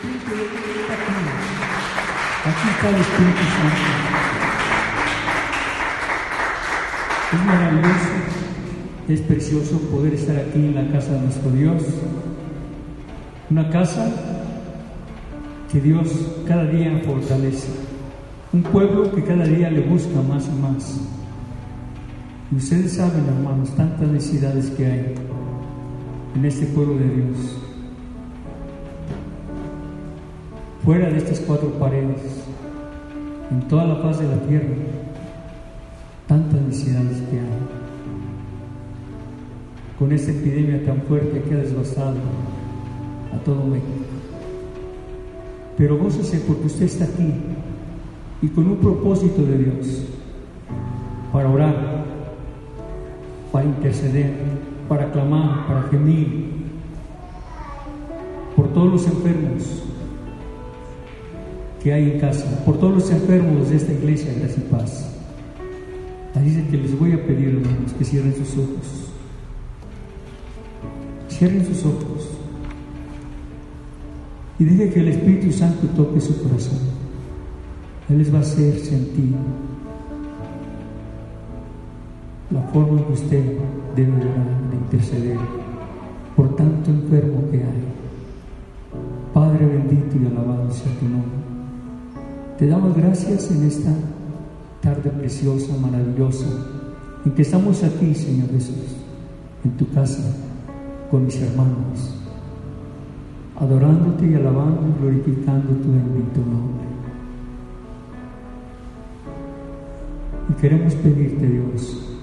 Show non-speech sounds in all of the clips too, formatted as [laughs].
aquí. Está el Espíritu Santo. Es maravilloso, es precioso poder estar aquí en la casa de nuestro Dios. Una casa que Dios cada día fortalece. Un pueblo que cada día le busca más y más. Y ustedes saben, hermanos, tantas necesidades que hay en este pueblo de Dios. Fuera de estas cuatro paredes, en toda la paz de la tierra, tantas necesidades que hay. Con esta epidemia tan fuerte que ha devastado a todo México. Pero gócese porque usted está aquí y con un propósito de Dios para orar, para interceder, para clamar, para gemir por todos los enfermos que hay en casa, por todos los enfermos de esta iglesia, gracia y paz. Así que les voy a pedir, hermanos, que cierren sus ojos. Cierren sus ojos y deje que el Espíritu Santo toque su corazón. Él les va a hacer sentir la forma en que usted debe de interceder por tanto enfermo que hay. Padre bendito y alabado sea tu nombre. Te damos gracias en esta tarde preciosa, maravillosa, en que estamos aquí, Señor Jesús, en tu casa, con mis hermanos adorándote y alabando y glorificando tu bendito nombre. Y queremos pedirte, Dios,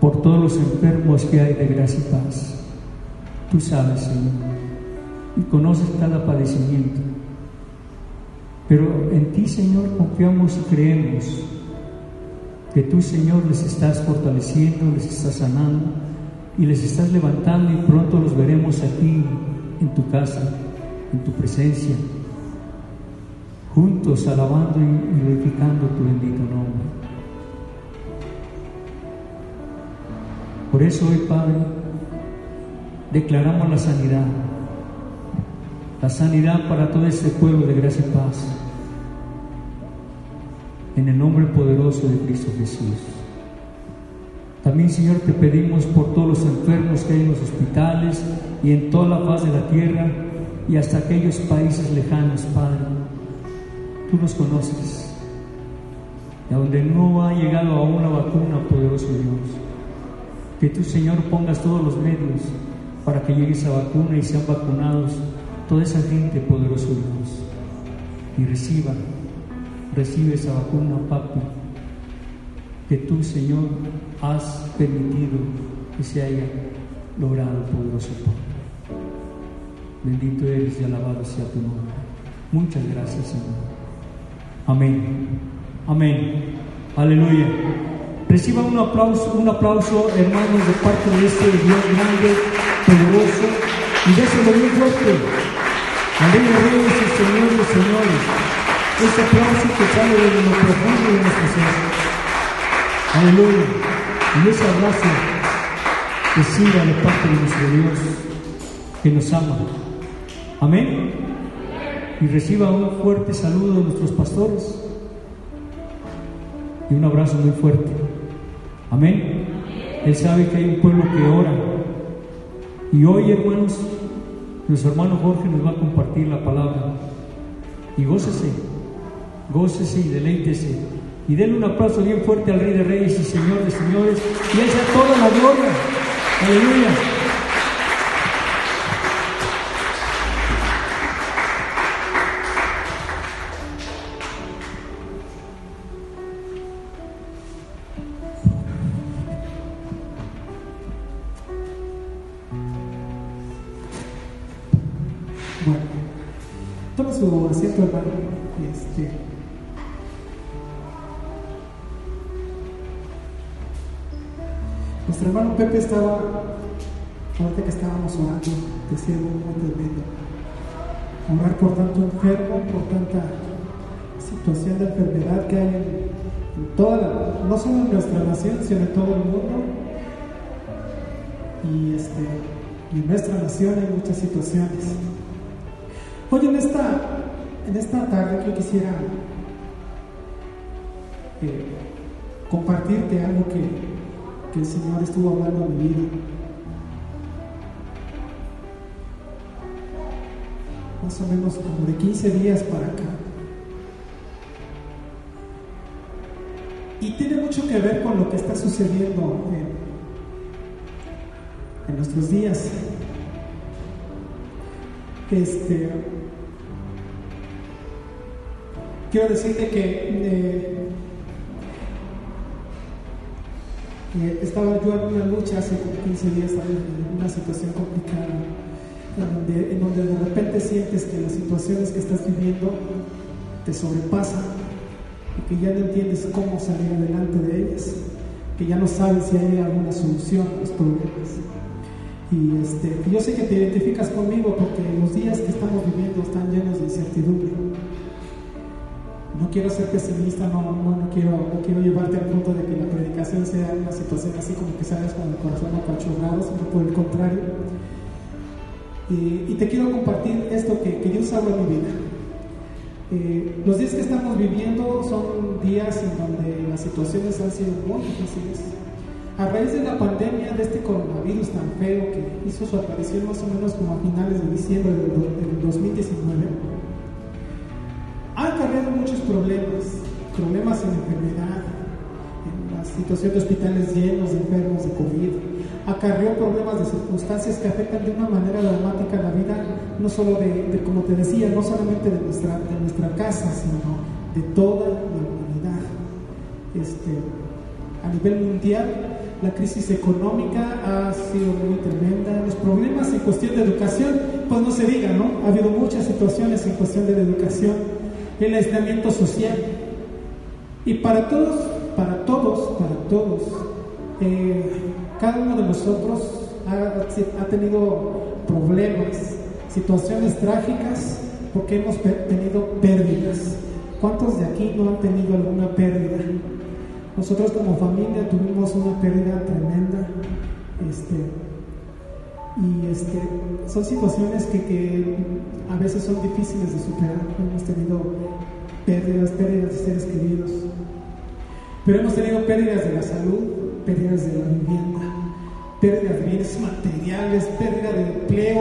por todos los enfermos que hay de gracia y paz. Tú sabes, Señor, y conoces cada padecimiento. Pero en ti, Señor, confiamos y creemos que tú, Señor, les estás fortaleciendo, les estás sanando y les estás levantando y pronto los veremos aquí en tu casa, en tu presencia, juntos alabando y glorificando tu bendito nombre. Por eso hoy, Padre, declaramos la sanidad, la sanidad para todo este pueblo de gracia y paz, en el nombre poderoso de Cristo Jesús. También, Señor, te pedimos por todos los enfermos que hay en los hospitales y en toda la paz de la tierra y hasta aquellos países lejanos, Padre. Tú nos conoces. Y a donde no ha llegado aún una vacuna, poderoso Dios. Que tú, Señor, pongas todos los medios para que llegue esa vacuna y sean vacunados toda esa gente, poderoso Dios. Y reciba, recibe esa vacuna, papi que tú, Señor, has permitido que se haya logrado, poderoso Padre. Bendito eres y alabado sea tu nombre. Muchas gracias, Señor. Amén. Amén. Aleluya. Reciba un aplauso, un aplauso, hermanos, de parte de este Dios grande, poderoso, y déselo bien fuerte. Amén, reyes y señores, señores. Este aplauso que sale de lo profundo de nuestro ser. Aleluya. Y ese abrazo que siga de parte de nuestro Dios que nos ama. Amén. Y reciba un fuerte saludo de nuestros pastores y un abrazo muy fuerte. Amén. Él sabe que hay un pueblo que ora. Y hoy, hermanos, nuestro hermano Jorge nos va a compartir la palabra. Y gócese, gócese y deleítese y denle un aplauso bien fuerte al Rey de Reyes y Señor de Señores. Y Él sea toda la gloria. Aleluya. Pepe estaba, ahorita que estábamos orando, decía algo muy tremendo. Orar por tanto enfermo, por tanta situación de enfermedad que hay en, toda la, no solo en nuestra nación, sino en todo el mundo. Y, este, en nuestra nación hay muchas situaciones. Hoy en esta, en esta tarde yo quisiera eh, compartirte algo que, que el Señor estuvo hablando en mi vida. Más o menos como de 15 días para acá. Y tiene mucho que ver con lo que está sucediendo en, en nuestros días. Este, quiero decirte que eh, eh, estaba yo en una lucha hace 15 días, en una situación complicada, en donde de repente sientes que las situaciones que estás viviendo te sobrepasan y que ya no entiendes cómo salir adelante de ellas, que ya no sabes si hay alguna solución a los problemas. Y este, yo sé que te identificas conmigo porque los días que estamos viviendo están llenos de incertidumbre. No quiero ser pesimista, no, no, quiero, quiero llevarte al punto de que la predicación sea una situación así como que salgas con el corazón apachurrado, sino por el contrario. Y, te quiero compartir esto que, Dios habla en mi vida. Eh, los días que estamos viviendo son días en donde las situaciones han sido muy difíciles a raíz de la pandemia, de este coronavirus tan feo que hizo su aparición más o menos como a finales de diciembre del 2019, ha acarreado muchos problemas, problemas en enfermedad, en la situación de hospitales llenos de enfermos de COVID, acarreó problemas de circunstancias que afectan de una manera dramática la vida, no solo de, como te decía, no solamente de nuestra, de nuestra casa, sino de toda la humanidad. Este, a nivel mundial, la crisis económica ha sido muy tremenda, los problemas en cuestión de educación, pues no se diga, ¿no? Ha habido muchas situaciones en cuestión de la educación, el aislamiento social. Y para todos, para todos, para todos, eh, cada uno de nosotros ha, ha tenido problemas, situaciones trágicas, porque hemos tenido pérdidas. ¿Cuántos de aquí no han tenido alguna pérdida? Nosotros como familia tuvimos una pérdida tremenda. Este, y este, son situaciones que, a veces son difíciles de superar. Hemos tenido pérdidas, pérdidas de seres queridos. Pero hemos tenido pérdidas de la salud, pérdidas de la vivienda, pérdidas de bienes materiales, pérdida de empleo.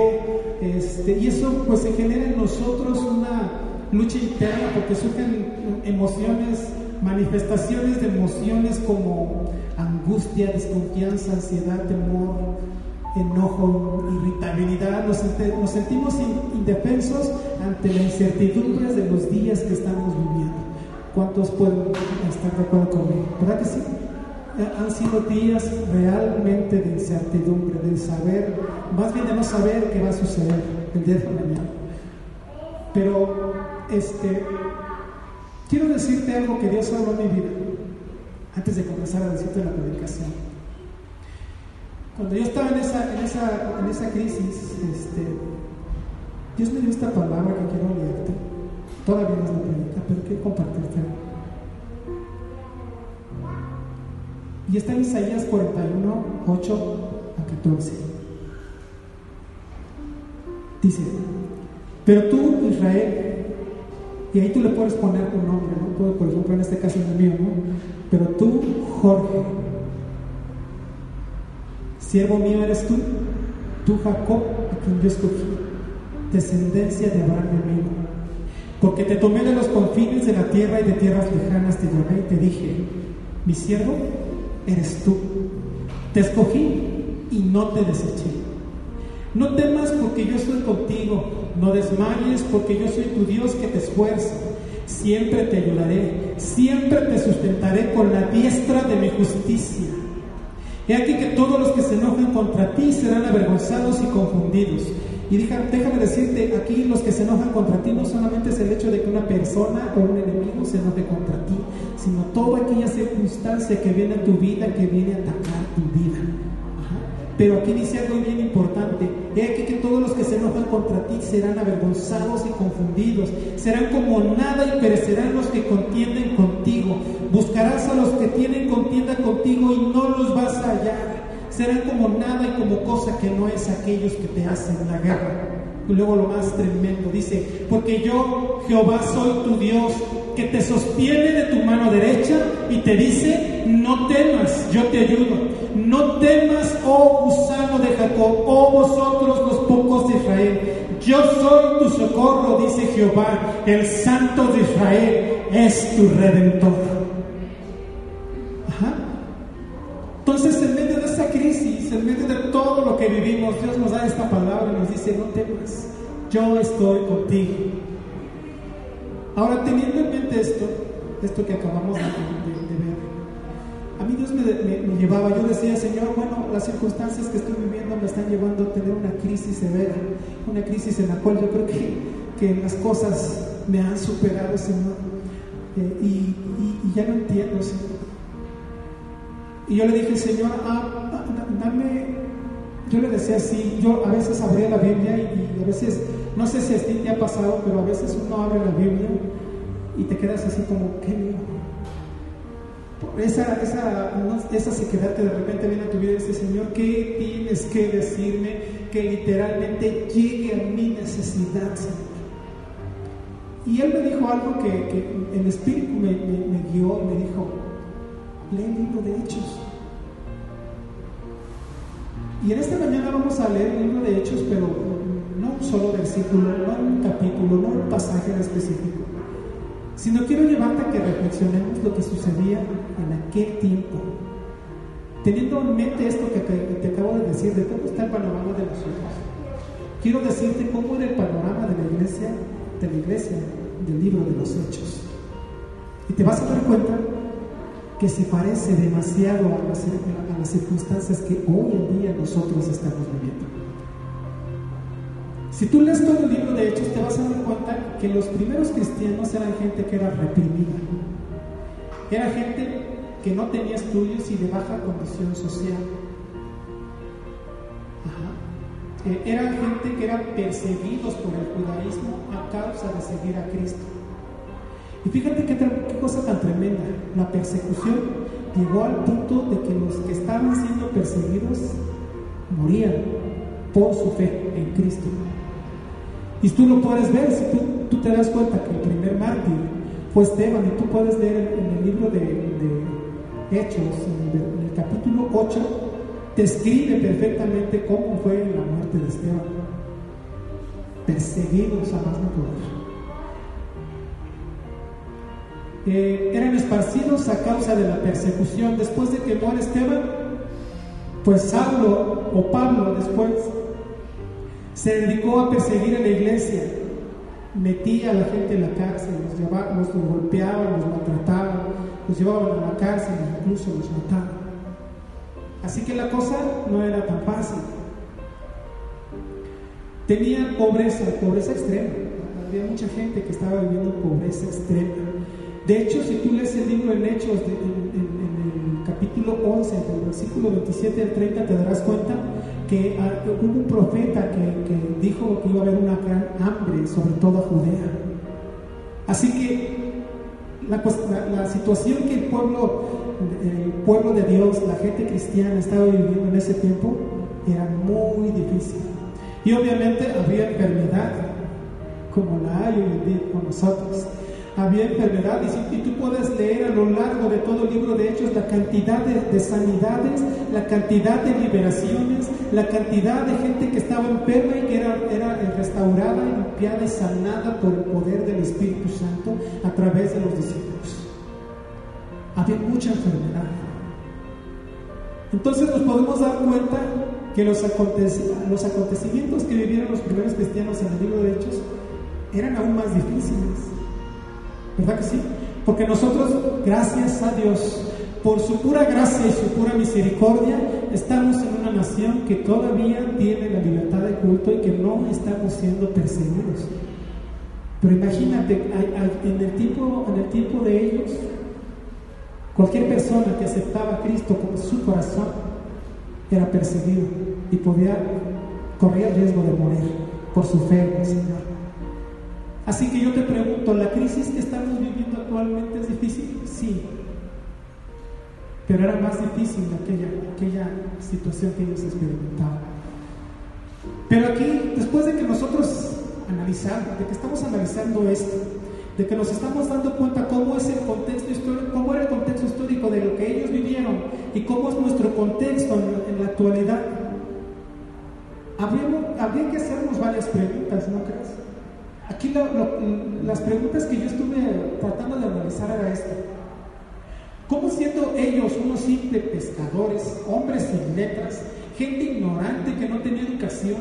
Este, y eso pues se genera en nosotros una lucha interna porque surgen emociones manifestaciones de emociones como angustia, desconfianza, ansiedad, temor, enojo, irritabilidad. Nos, sentimos indefensos ante la incertidumbre de los días que estamos viviendo. ¿Cuántos pueden estar de acuerdo conmigo? ¿Verdad que sí? Han sido días realmente de incertidumbre, de saber, más bien de no saber qué va a suceder el día de mañana. Pero este, Quiero decirte algo que Dios habló en mi vida antes de comenzar a decirte la predicación. Cuando yo estaba en esa, en esa, en esa crisis, este, Dios me dio esta palabra que quiero leerte. Todavía no es la predica, pero quiero compartirte. Y está en Isaías 41, 8 a 14. Dice, pero tú, Israel, y ahí tú le puedes poner tu nombre, ¿no? Por ejemplo, en este caso es el mío, ¿no? Pero tú, Jorge, siervo mío eres tú, tú Jacob, a quien yo escogí, descendencia de Abraham mi amigo. Porque te tomé de los confines de la tierra y de tierras lejanas te llamé y te dije, mi siervo eres tú. Te escogí y no te deseché. No temas porque yo estoy contigo no desmayes porque yo soy tu Dios que te esfuerza. Siempre te ayudaré, siempre te sustentaré con la diestra de mi justicia. He aquí que todos los que se enojan contra ti serán avergonzados y confundidos. Y déjame decirte, aquí los que se enojan contra ti no solamente es el hecho de que una persona o un enemigo se enoje contra ti, sino toda aquella circunstancia que viene a tu vida, que viene a atacar tu vida. Pero aquí dice algo bien importante. He aquí que todos los que se enojan contra ti serán avergonzados y confundidos. Serán como nada y perecerán los que contienden contigo. Buscarás a los que tienen contienda contigo y no los vas a hallar. Serán como nada y como cosa que no es aquellos que te hacen la guerra. Y luego lo más tremendo, dice, porque yo, Jehová, soy tu Dios, que te sostiene de tu mano derecha y te dice, no temas, yo te ayudo. No temas, oh gusano de Jacob, oh vosotros los pocos de Israel. Yo soy tu socorro, dice Jehová, el santo de Israel es tu redentor. Entonces, en medio de esa crisis, en medio de todo lo que vivimos, Dios nos da esta palabra y nos dice, no temas, yo estoy contigo. Ahora, teniendo en mente esto, esto que acabamos de, ver, a mí Dios me, llevaba, yo decía, Señor, bueno, las circunstancias que estoy viviendo me están llevando a tener una crisis severa, una crisis en la cual yo creo que, que las cosas me han superado, Señor, eh, y, ya no entiendo, Señor. Y yo le dije, Señor, ah, ah, dame, yo le decía así, yo a veces abría la Biblia y, a veces, no sé si a ti te ha pasado, pero a veces uno abre la Biblia y te quedas así como, ¿qué digo? Esa, esa, esa sequedad que de repente viene a tu vida y dice, Señor, ¿qué tienes que decirme que literalmente llegue a mi necesidad, Señor? Y él me dijo algo que, el Espíritu me, me guió y me dijo, lee el libro de Hechos. Y en esta mañana vamos a leer el libro de Hechos, pero un solo versículo, no un capítulo, no un pasaje en específico, sino quiero llevarte a que reflexionemos lo que sucedía en aquel tiempo. Teniendo en mente esto que te, acabo de decir, de cómo está el panorama de nosotros, quiero decirte cómo era el panorama de la iglesia, de la iglesia del libro de los Hechos. Y te vas a dar cuenta que se parece demasiado a las, a las circunstancias que hoy en día nosotros estamos viviendo. Si tú lees todo el libro de Hechos, te vas a dar cuenta que los primeros cristianos eran gente que era reprimida. Era gente que no tenía estudios y de baja condición social. Eh, eran gente que eran perseguidos por el judaísmo a causa de seguir a Cristo. Y fíjate qué, cosa tan tremenda. La persecución llegó al punto de que los que estaban siendo perseguidos morían por su fe en Cristo. Y tú lo puedes ver, si tú, te das cuenta que el primer mártir fue Esteban, y tú puedes leer en el libro de, Hechos, en el, capítulo 8, describe perfectamente cómo fue la muerte de Esteban. Perseguidos a más no poder. Eh, eran esparcidos a causa de la persecución. Después de que muere Esteban, pues Saulo o Pablo después se dedicó a perseguir a la iglesia, metía a la gente en la cárcel, los, llevaba, los golpeaban, los maltrataban, los llevaban a la cárcel, incluso los mataban. Así que la cosa no era tan fácil. Tenían pobreza, pobreza extrema. Había mucha gente que estaba viviendo pobreza extrema. De hecho, si tú lees el libro en Hechos, en, el capítulo 11, del versículo 27 al 30, te darás cuenta que ah, hubo un profeta que, dijo que iba a haber una gran hambre sobre toda Judea. Así que la, situación que el pueblo, el pueblo de Dios, la gente cristiana estaba viviendo en ese tiempo era muy difícil. Y obviamente había enfermedad, como la hay hoy en día con nosotros había enfermedades y, tú puedes leer a lo largo de todo el libro de Hechos la cantidad de, sanidades, la cantidad de liberaciones, la cantidad de gente que estaba enferma y que era, era restaurada, limpiada y sanada por el poder del Espíritu Santo a través de los discípulos. Había mucha enfermedad. Entonces nos podemos dar cuenta que los, los acontecimientos que vivieron los primeros cristianos en el libro de Hechos eran aún más difíciles. ¿Verdad que sí? Porque nosotros, gracias a Dios, por su pura gracia y su pura misericordia, estamos en una nación que todavía tiene la libertad de culto y que no estamos siendo perseguidos. Pero imagínate, en el tiempo, en el tiempo de ellos, cualquier persona que aceptaba a Cristo como su corazón era perseguido y podía correr riesgo de morir por su fe en el Señor. Así que yo te pregunto, ¿la crisis que estamos viviendo actualmente es difícil? Sí. Pero era más difícil aquella, aquella situación que ellos experimentaban. Pero aquí, después de que nosotros analizamos, de que estamos analizando esto, de que nos estamos dando cuenta cómo es el contexto histórico, cómo era el contexto histórico de lo que ellos vivieron y cómo es nuestro contexto en, la actualidad, habría, que hacernos varias preguntas, ¿no crees? Aquí las preguntas que yo estuve tratando de analizar era esta. ¿Cómo siendo ellos unos simples pescadores, hombres sin letras, gente ignorante que no tenía educación,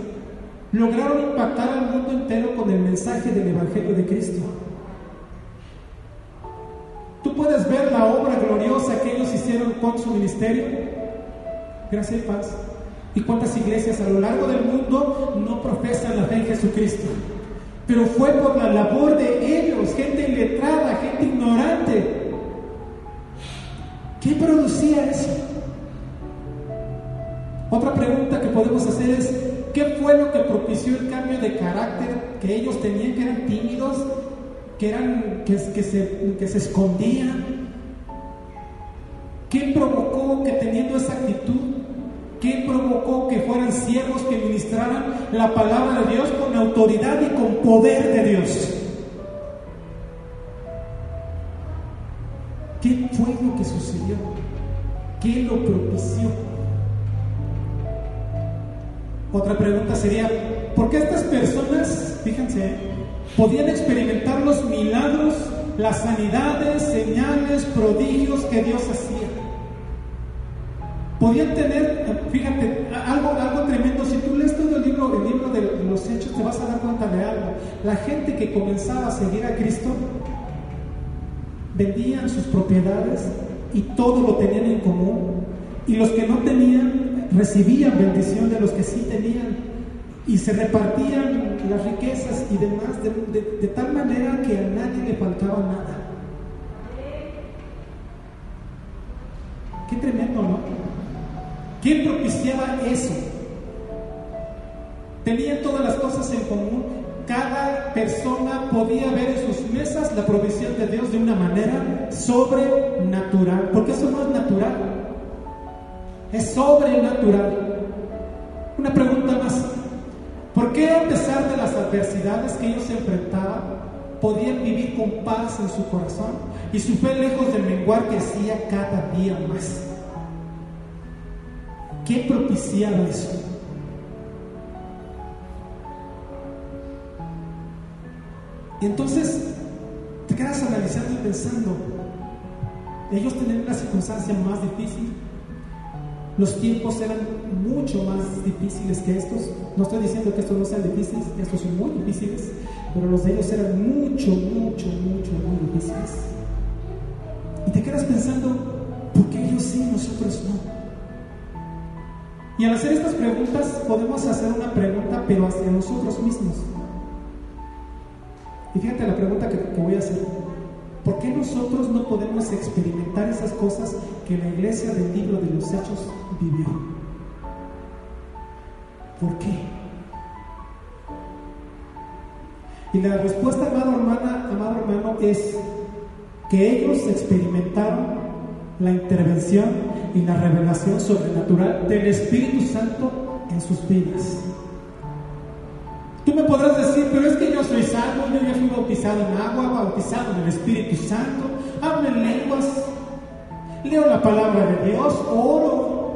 lograron impactar al mundo entero con el mensaje del Evangelio de Cristo? Tú puedes ver la obra gloriosa que ellos hicieron con su ministerio. Gracias y paz. ¿Y cuántas iglesias a lo largo del mundo no profesan la fe en Jesucristo? Pero fue por la labor de ellos, gente iletrada, gente ignorante. ¿Qué producía eso? Otra pregunta que podemos hacer es, ¿qué fue lo que propició el cambio de carácter que ellos tenían, que eran tímidos, que, eran, que, se, que se escondían. ¿Qué provocó que teniendo esa actitud, qué provocó que fueran siervos que ministraran la palabra de Dios con autoridad y con poder de Dios? ¿Qué fue lo que sucedió? ¿Qué lo propició? Otra pregunta sería, ¿por qué estas personas, fíjense, podían experimentar los milagros, las sanidades, señales, prodigios que Dios hacía. Podían tener, fíjate, algo, algo tremendo. Si tú lees todo el libro, el libro de los hechos, te vas a dar cuenta de algo. La gente que comenzaba a seguir a Cristo vendían sus propiedades y todo lo tenían en común. Y los que no tenían recibían bendición de los que sí tenían y se repartían las riquezas y demás de, tal manera que a nadie le faltaba nada. Qué tremendo, ¿no? ¿Quién propiciaba eso? Tenían todas las cosas en común. Cada persona podía ver en sus mesas la provisión de Dios de una manera sobrenatural. Porque eso no es natural. Es sobrenatural. Una pregunta más. ¿Por qué a pesar de las adversidades que ellos enfrentaban, podían vivir con paz en su corazón y su fe lejos del menguar que hacía cada día más? ¿Qué propiciaba eso? Y entonces te quedas analizando y pensando, ellos tenían una circunstancia más difícil, los tiempos eran mucho más difíciles que estos. No estoy diciendo que estos no sean difíciles, estos son muy difíciles, pero los de ellos eran mucho, mucho, mucho, muy difíciles. Y te quedas pensando, ¿por qué ellos sí, nosotros no? Y al hacer estas preguntas podemos hacer una pregunta, pero hacia nosotros mismos. Y fíjate la pregunta que, que voy a hacer. ¿Por qué nosotros no podemos experimentar esas cosas que la iglesia del libro de los Hechos vivió? ¿Por qué? Y la respuesta, amado hermana, amado hermano, es que ellos experimentaron la intervención y la revelación sobrenatural del Espíritu Santo en sus vidas. Tú me podrás decir, pero es que yo soy salvo, yo ya fui bautizado en agua, bautizado en el Espíritu Santo, hablo en lenguas, leo la palabra de Dios, oro,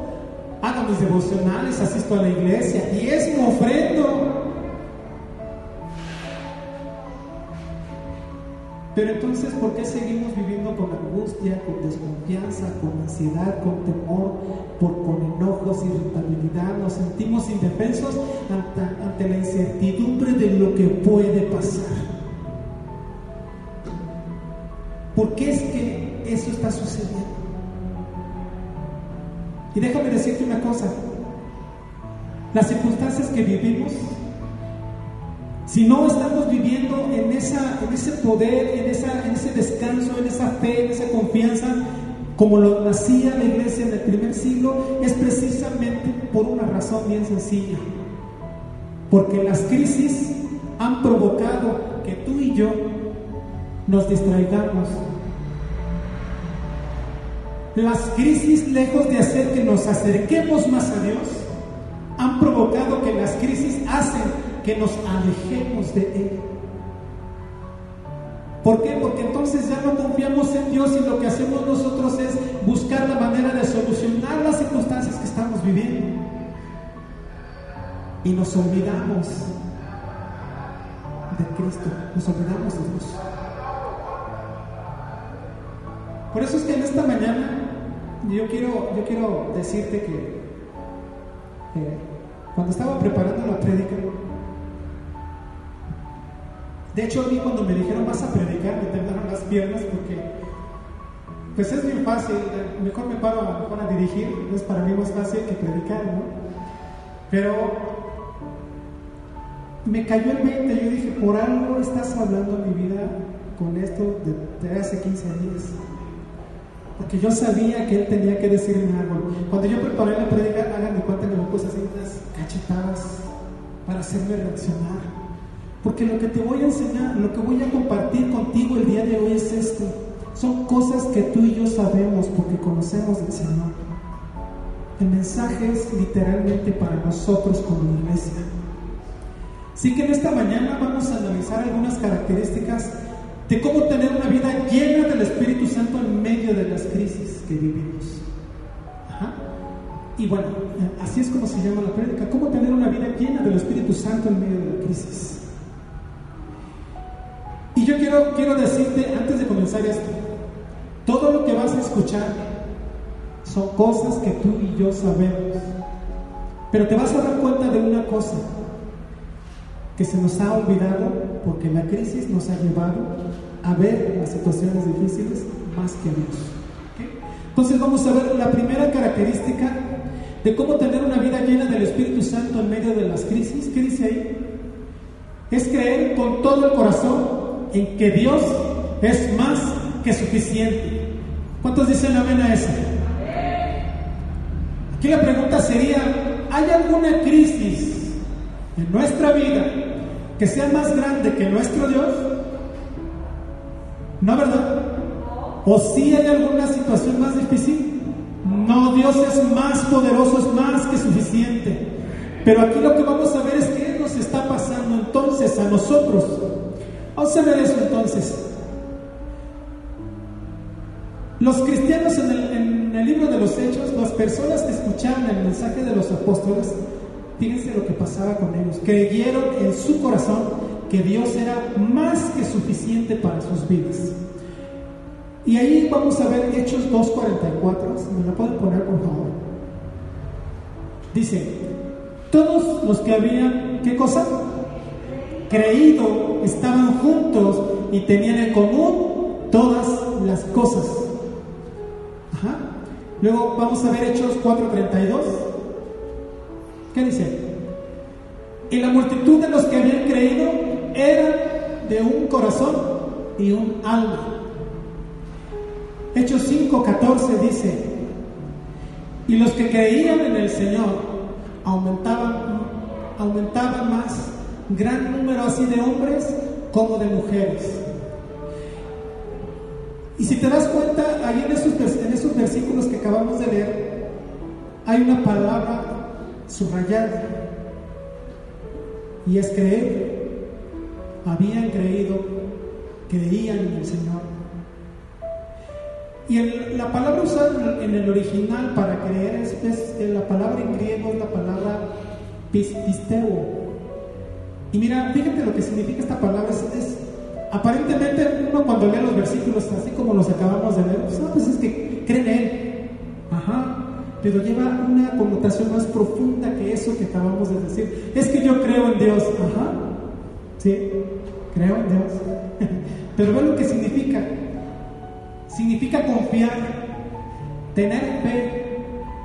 hago mis devocionales, asisto a la iglesia, diezmo, ofrendo. Pero entonces, ¿por qué seguimos viviendo con angustia, con desconfianza, con ansiedad, con temor, por, con enojos, irritabilidad? Nos sentimos indefensos ante, ante la incertidumbre de lo que puede pasar. ¿Por qué es que eso está sucediendo? Y déjame decirte una cosa, las circunstancias que vivimos si no estamos viviendo en, ese poder, en, en ese descanso, en esa fe, en esa confianza, como lo hacía la iglesia en el primer siglo, es precisamente por una razón bien sencilla. Porque las crisis han provocado que tú y yo nos distraigamos. Las crisis, lejos de hacer que nos acerquemos más a Dios, han provocado que las crisis hacen que nos alejemos de Él. ¿Por qué? Porque entonces ya no confiamos en Dios y lo que hacemos nosotros es buscar la manera de solucionar las circunstancias que estamos viviendo. Y nos olvidamos de Cristo, nos olvidamos de Dios. Por eso es que en esta mañana yo quiero, yo quiero decirte que cuando estaba preparando la prédica, de hecho a mí cuando me dijeron vas a predicar me temblaron las piernas porque pues es bien fácil, mejor me paro a, mejor a dirigir, es para mí más fácil que predicar, ¿no? Pero me cayó el 20, yo dije, por algo estás hablando mi vida con esto de, hace 15 días. Porque yo sabía que él tenía que decirme algo. Cuando yo preparé la predica, hagan de cuenta que me puse así unas cachetadas para hacerme reaccionar. Porque lo que te voy a enseñar, lo que voy a compartir contigo el día de hoy es esto. Son cosas que tú y yo sabemos porque conocemos del Señor. El mensaje es literalmente para nosotros como iglesia. Así que en esta mañana vamos a analizar algunas características de cómo tener una vida llena del Espíritu Santo en medio de las crisis que vivimos. Y bueno, así es como se llama la prédica, cómo tener una vida llena del Espíritu Santo en medio de la crisis. Yo quiero, quiero decirte, antes de comenzar esto, todo lo que vas a escuchar son cosas que tú y yo sabemos. Pero te vas a dar cuenta de una cosa, que se nos ha olvidado porque la crisis nos ha llevado a ver las situaciones difíciles más que Dios. Entonces vamos a ver la primera característica de cómo tener una vida llena del Espíritu Santo en medio de las crisis. ¿Qué dice ahí? Es creer con todo el corazón en que Dios es más que suficiente. ¿Cuántos dicen amén a eso? Aquí la pregunta sería, ¿hay alguna crisis en nuestra vida que sea más grande que nuestro Dios? ¿No, verdad? ¿O si hay alguna situación más difícil? No, Dios es más poderoso, es más que suficiente. Pero aquí lo que vamos a ver es qué nos está pasando entonces a nosotros. Ver eso entonces. Los cristianos en el, libro de los Hechos, las personas que escuchaban el mensaje de los apóstoles, Fíjense lo que pasaba con ellos. Creyeron en su corazón que Dios era más que suficiente para sus vidas. Y ahí vamos a ver Hechos 2.44. Si me lo pueden poner, por favor. Dice, todos los que habían, ¿qué cosa? Creído, estaban juntos y tenían en común todas las cosas. Luego vamos a ver Hechos 4.32. ¿Qué dice? Y la multitud de los que habían creído eran de un corazón y un alma. Hechos 5:14 dice, y los que creían en el Señor aumentaban, aumentaban más, gran número así de hombres como de mujeres. Y si te das cuenta, ahí en esos, en versículos que acabamos de leer, hay una palabra subrayado y es creer. Habían creído, creían en el Señor. Y la palabra usada en el original para creer es, la palabra en griego es la palabra pisteo. Y mira, fíjate lo que significa esta palabra. Es, aparentemente uno cuando lee los versículos así como los acabamos de leer, pues, pues es que creen en Él. Ajá pero lleva una connotación más profunda que eso que acabamos de decir. Es que yo creo en Dios, ajá, sí, creo en Dios. [laughs] pero ve lo que significa. Significa confiar, tener fe,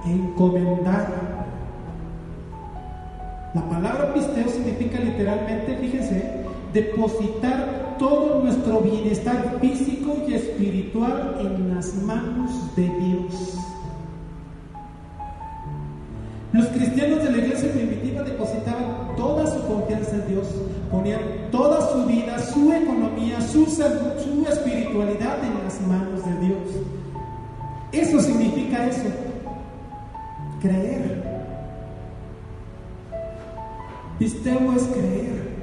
encomendar. La palabra pisteo significa literalmente, fíjense, depositar todo nuestro bienestar físico y espiritual en las manos de Dios. Los cristianos de la iglesia primitiva depositaban toda su confianza en Dios, ponían toda su vida, su economía, su salud, su espiritualidad en las manos de Dios. Eso significa eso, creer. Pisteo es creer.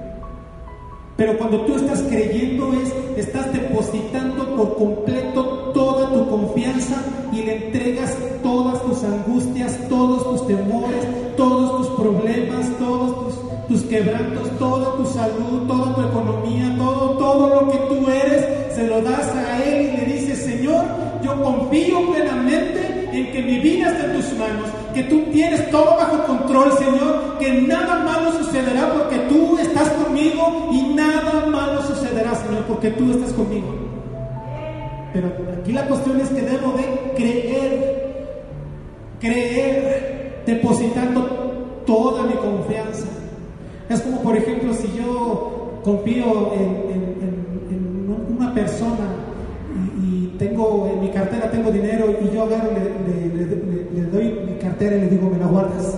Pero cuando tú estás creyendo es, estás depositando por completo toda tu confianza y le entregas todas tus angustias, todos tus temores, todos tus problemas, todos tus, quebrantos, toda tu salud, toda tu economía, todo, todo lo que tú eres, se lo das a Él y le dices, Señor, yo confío plenamente en que mi vida está en tus manos, que tú tienes todo bajo control, Señor, que nada malo sucederá porque tú estás conmigo y nada malo sucederá, Señor, porque tú estás conmigo. Pero aquí la cuestión es que debo de creer, creer, depositando toda mi confianza. Es como, por ejemplo, si yo confío en, una persona y, tengo en mi cartera tengo dinero y yo agarro, le, le mi y le digo, me la guardas.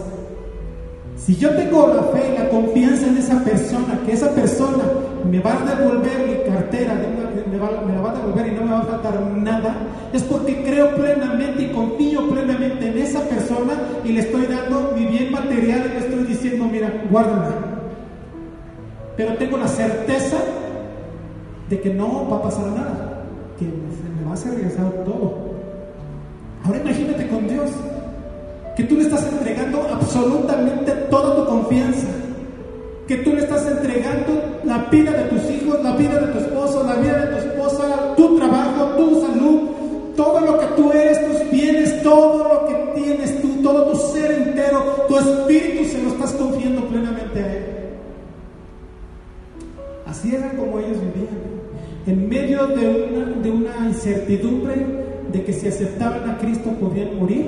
Si yo tengo la fe y la confianza en esa persona, que esa persona me va a devolver mi cartera, me, va, la va a devolver y no me va a faltar nada, es porque creo plenamente y confío plenamente en esa persona y le estoy dando mi bien material y le estoy diciendo, mira, guárdala. Pero tengo la certeza de que no va a pasar nada, que me va a ser regresado todo. Ahora imagínate con Dios que tú le estás entregando absolutamente toda tu confianza, que tú le estás entregando la vida de tus hijos, la vida de tu esposo, la vida de tu esposa, tu trabajo, tu salud, todo lo que tú eres, tus bienes, todo lo que tienes tú, todo tu ser entero, tu espíritu se lo estás confiando plenamente a Él. Así era como ellos vivían. En medio de una, de una incertidumbre de que si aceptaban a Cristo podían morir,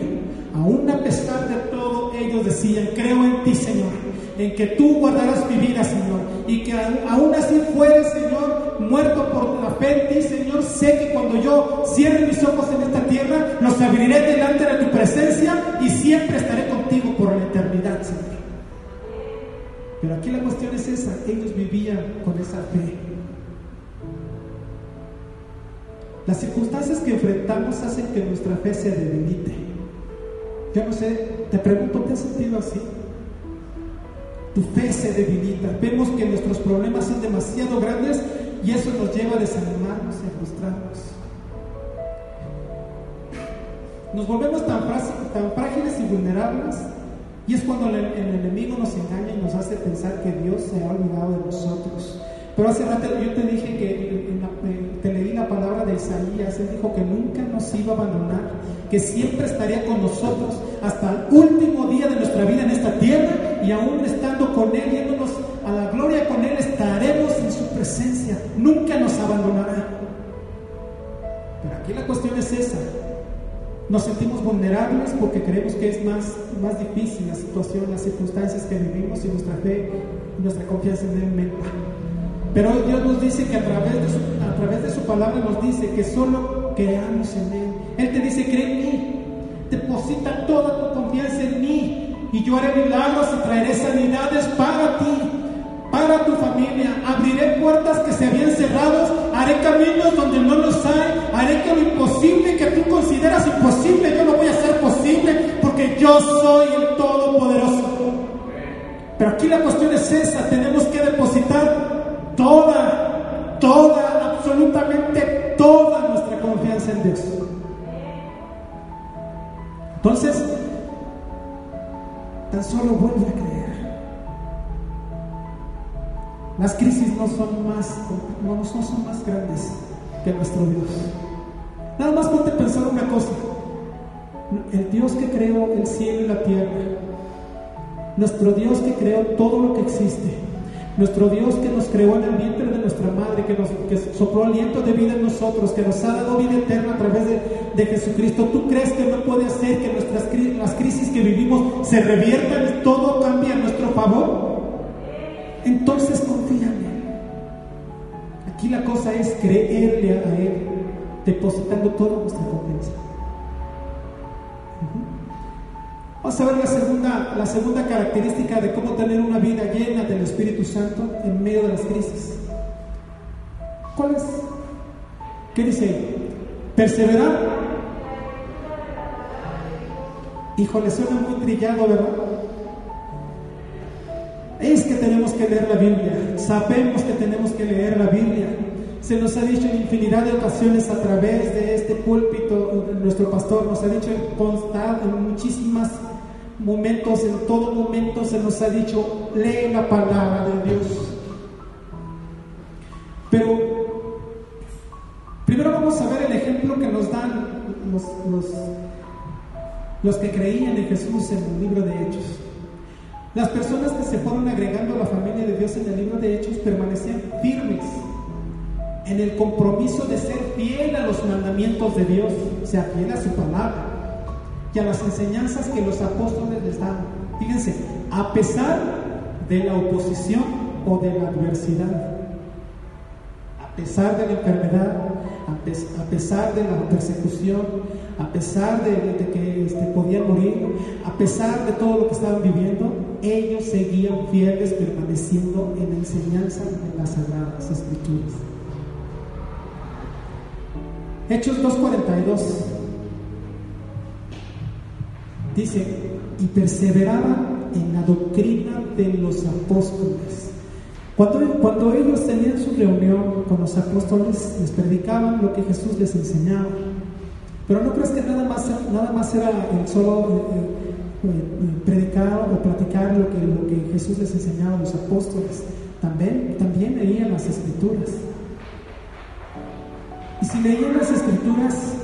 Aún a pesar de todo, ellos decían, creo en ti, Señor, en que tú guardarás mi vida, Señor, y que aún así fuere, Señor, muerto por la fe en ti, Señor, sé que cuando yo cierre mis ojos en esta tierra, los abriré delante de tu presencia y siempre estaré contigo por la eternidad, Señor. Pero aquí la cuestión es esa, ellos vivían con esa fe. Las circunstancias que enfrentamos hacen que nuestra fe se debilite. Yo no sé, te pregunto, ¿te has sentido así? Tu fe se debilita. Vemos que nuestros problemas son demasiado grandes y eso nos lleva a desanimarnos y a frustrarnos. Nos volvemos tan, tan frágiles y vulnerables y es cuando el, enemigo nos engaña y nos hace pensar que Dios se ha olvidado de nosotros. Pero hace rato yo te dije que te leí la palabra de Isaías, él dijo que nunca nos iba a abandonar, que siempre estaría con nosotros hasta el último día de nuestra vida en esta tierra y aún estando con Él, yéndonos a la gloria con Él, estaremos en su presencia, nunca nos abandonará. Pero aquí la cuestión es esa. Nos sentimos vulnerables porque creemos que es más, más difícil la situación, las circunstancias que vivimos y nuestra fe nuestra confianza en Él. Pero Dios nos dice que a través, de su, a través de su palabra nos dice que solo creamos en Él. Él te dice, cree en mí, deposita toda tu confianza en mí y yo haré milagros y traeré sanidades para ti, para tu familia. Abriré puertas que se habían cerrado, haré caminos donde no los hay, haré que lo imposible que tú consideras imposible, yo lo voy a hacer posible porque yo soy el Todopoderoso. Pero aquí la cuestión es esa, tenemos que depositar toda, toda, absolutamente toda nuestra confianza en Dios. Entonces, tan solo vuelve a creer. Las crisis no son más, no, no son más grandes que nuestro Dios. Nada más ponte a pensar una cosa. El Dios que creó el cielo y la tierra, nuestro Dios que creó todo lo que existe, nuestro Dios que nos creó en el vientre de nuestra madre, que nos que sopló aliento de vida en nosotros, que nos ha dado vida eterna a través de, Jesucristo. ¿Tú crees que no puede hacer que nuestras las crisis que vivimos se reviertan y todo cambie a nuestro favor? Entonces confía en Él. Aquí la cosa es creerle a Él, depositando toda nuestra confianza. Vamos a ver la segunda, la segunda característica de cómo tener una vida llena del Espíritu Santo en medio de las crisis. ¿Cuál es? ¿Qué dice? Perseverar. Híjole, suena muy trillado, ¿verdad? Es que que leer la Biblia, sabemos que tenemos que leer la Biblia. Se nos ha dicho en infinidad de ocasiones a través de este púlpito, nuestro pastor nos ha dicho en, en muchísimos momentos, en todo momento se nos ha dicho, lee la palabra de Dios. Pero primero vamos a ver el ejemplo que nos dan los, los, los que creían en Jesús en el libro de Hechos. Las personas que se fueron agregando a la familia de Dios en el libro de Hechos permanecían firmes en el compromiso de ser fiel a los mandamientos de Dios, o sea, fiel a su palabra y a las enseñanzas que los apóstoles les dan. Fíjense, a pesar de la oposición o de la adversidad, a pesar de la enfermedad, a pesar de la persecución, a pesar de, que este, podían morir, a pesar de todo lo que estaban viviendo, ellos seguían fieles permaneciendo en la enseñanza de las sagradas escrituras. Hechos 2.42 dice, y perseveraban en la doctrina de los apóstoles. Cuando, cuando ellos tenían su reunión con los apóstoles, les predicaban lo que Jesús les enseñaba. Pero no crees que nada más, nada más era el solo eh, predicar o platicar lo que, lo que Jesús les enseñaba a los apóstoles. También, también leían las escrituras. Y si leían las escrituras,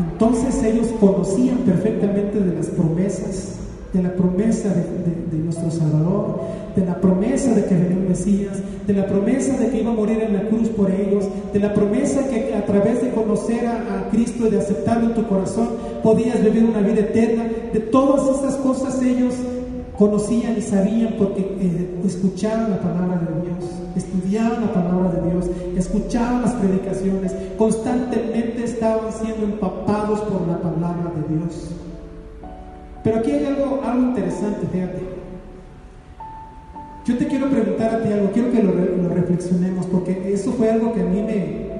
entonces ellos conocían perfectamente de las promesas, de la promesa de, nuestro Salvador, de la promesa de que venía un Mesías, de la promesa de que iba a morir en la cruz por ellos, de la promesa que a través de conocer a, Cristo y de aceptarlo en tu corazón podías vivir una vida eterna. De todas esas cosas ellos conocían y sabían porque eh, escuchaban la palabra de Dios, estudiaban la palabra de Dios, escuchaban las predicaciones, constantemente estaban siendo empapados por la palabra de Dios. Pero aquí hay algo, algo interesante, fíjate. Yo te quiero preguntar a ti algo, quiero que lo, reflexionemos, porque eso fue algo que a mí me,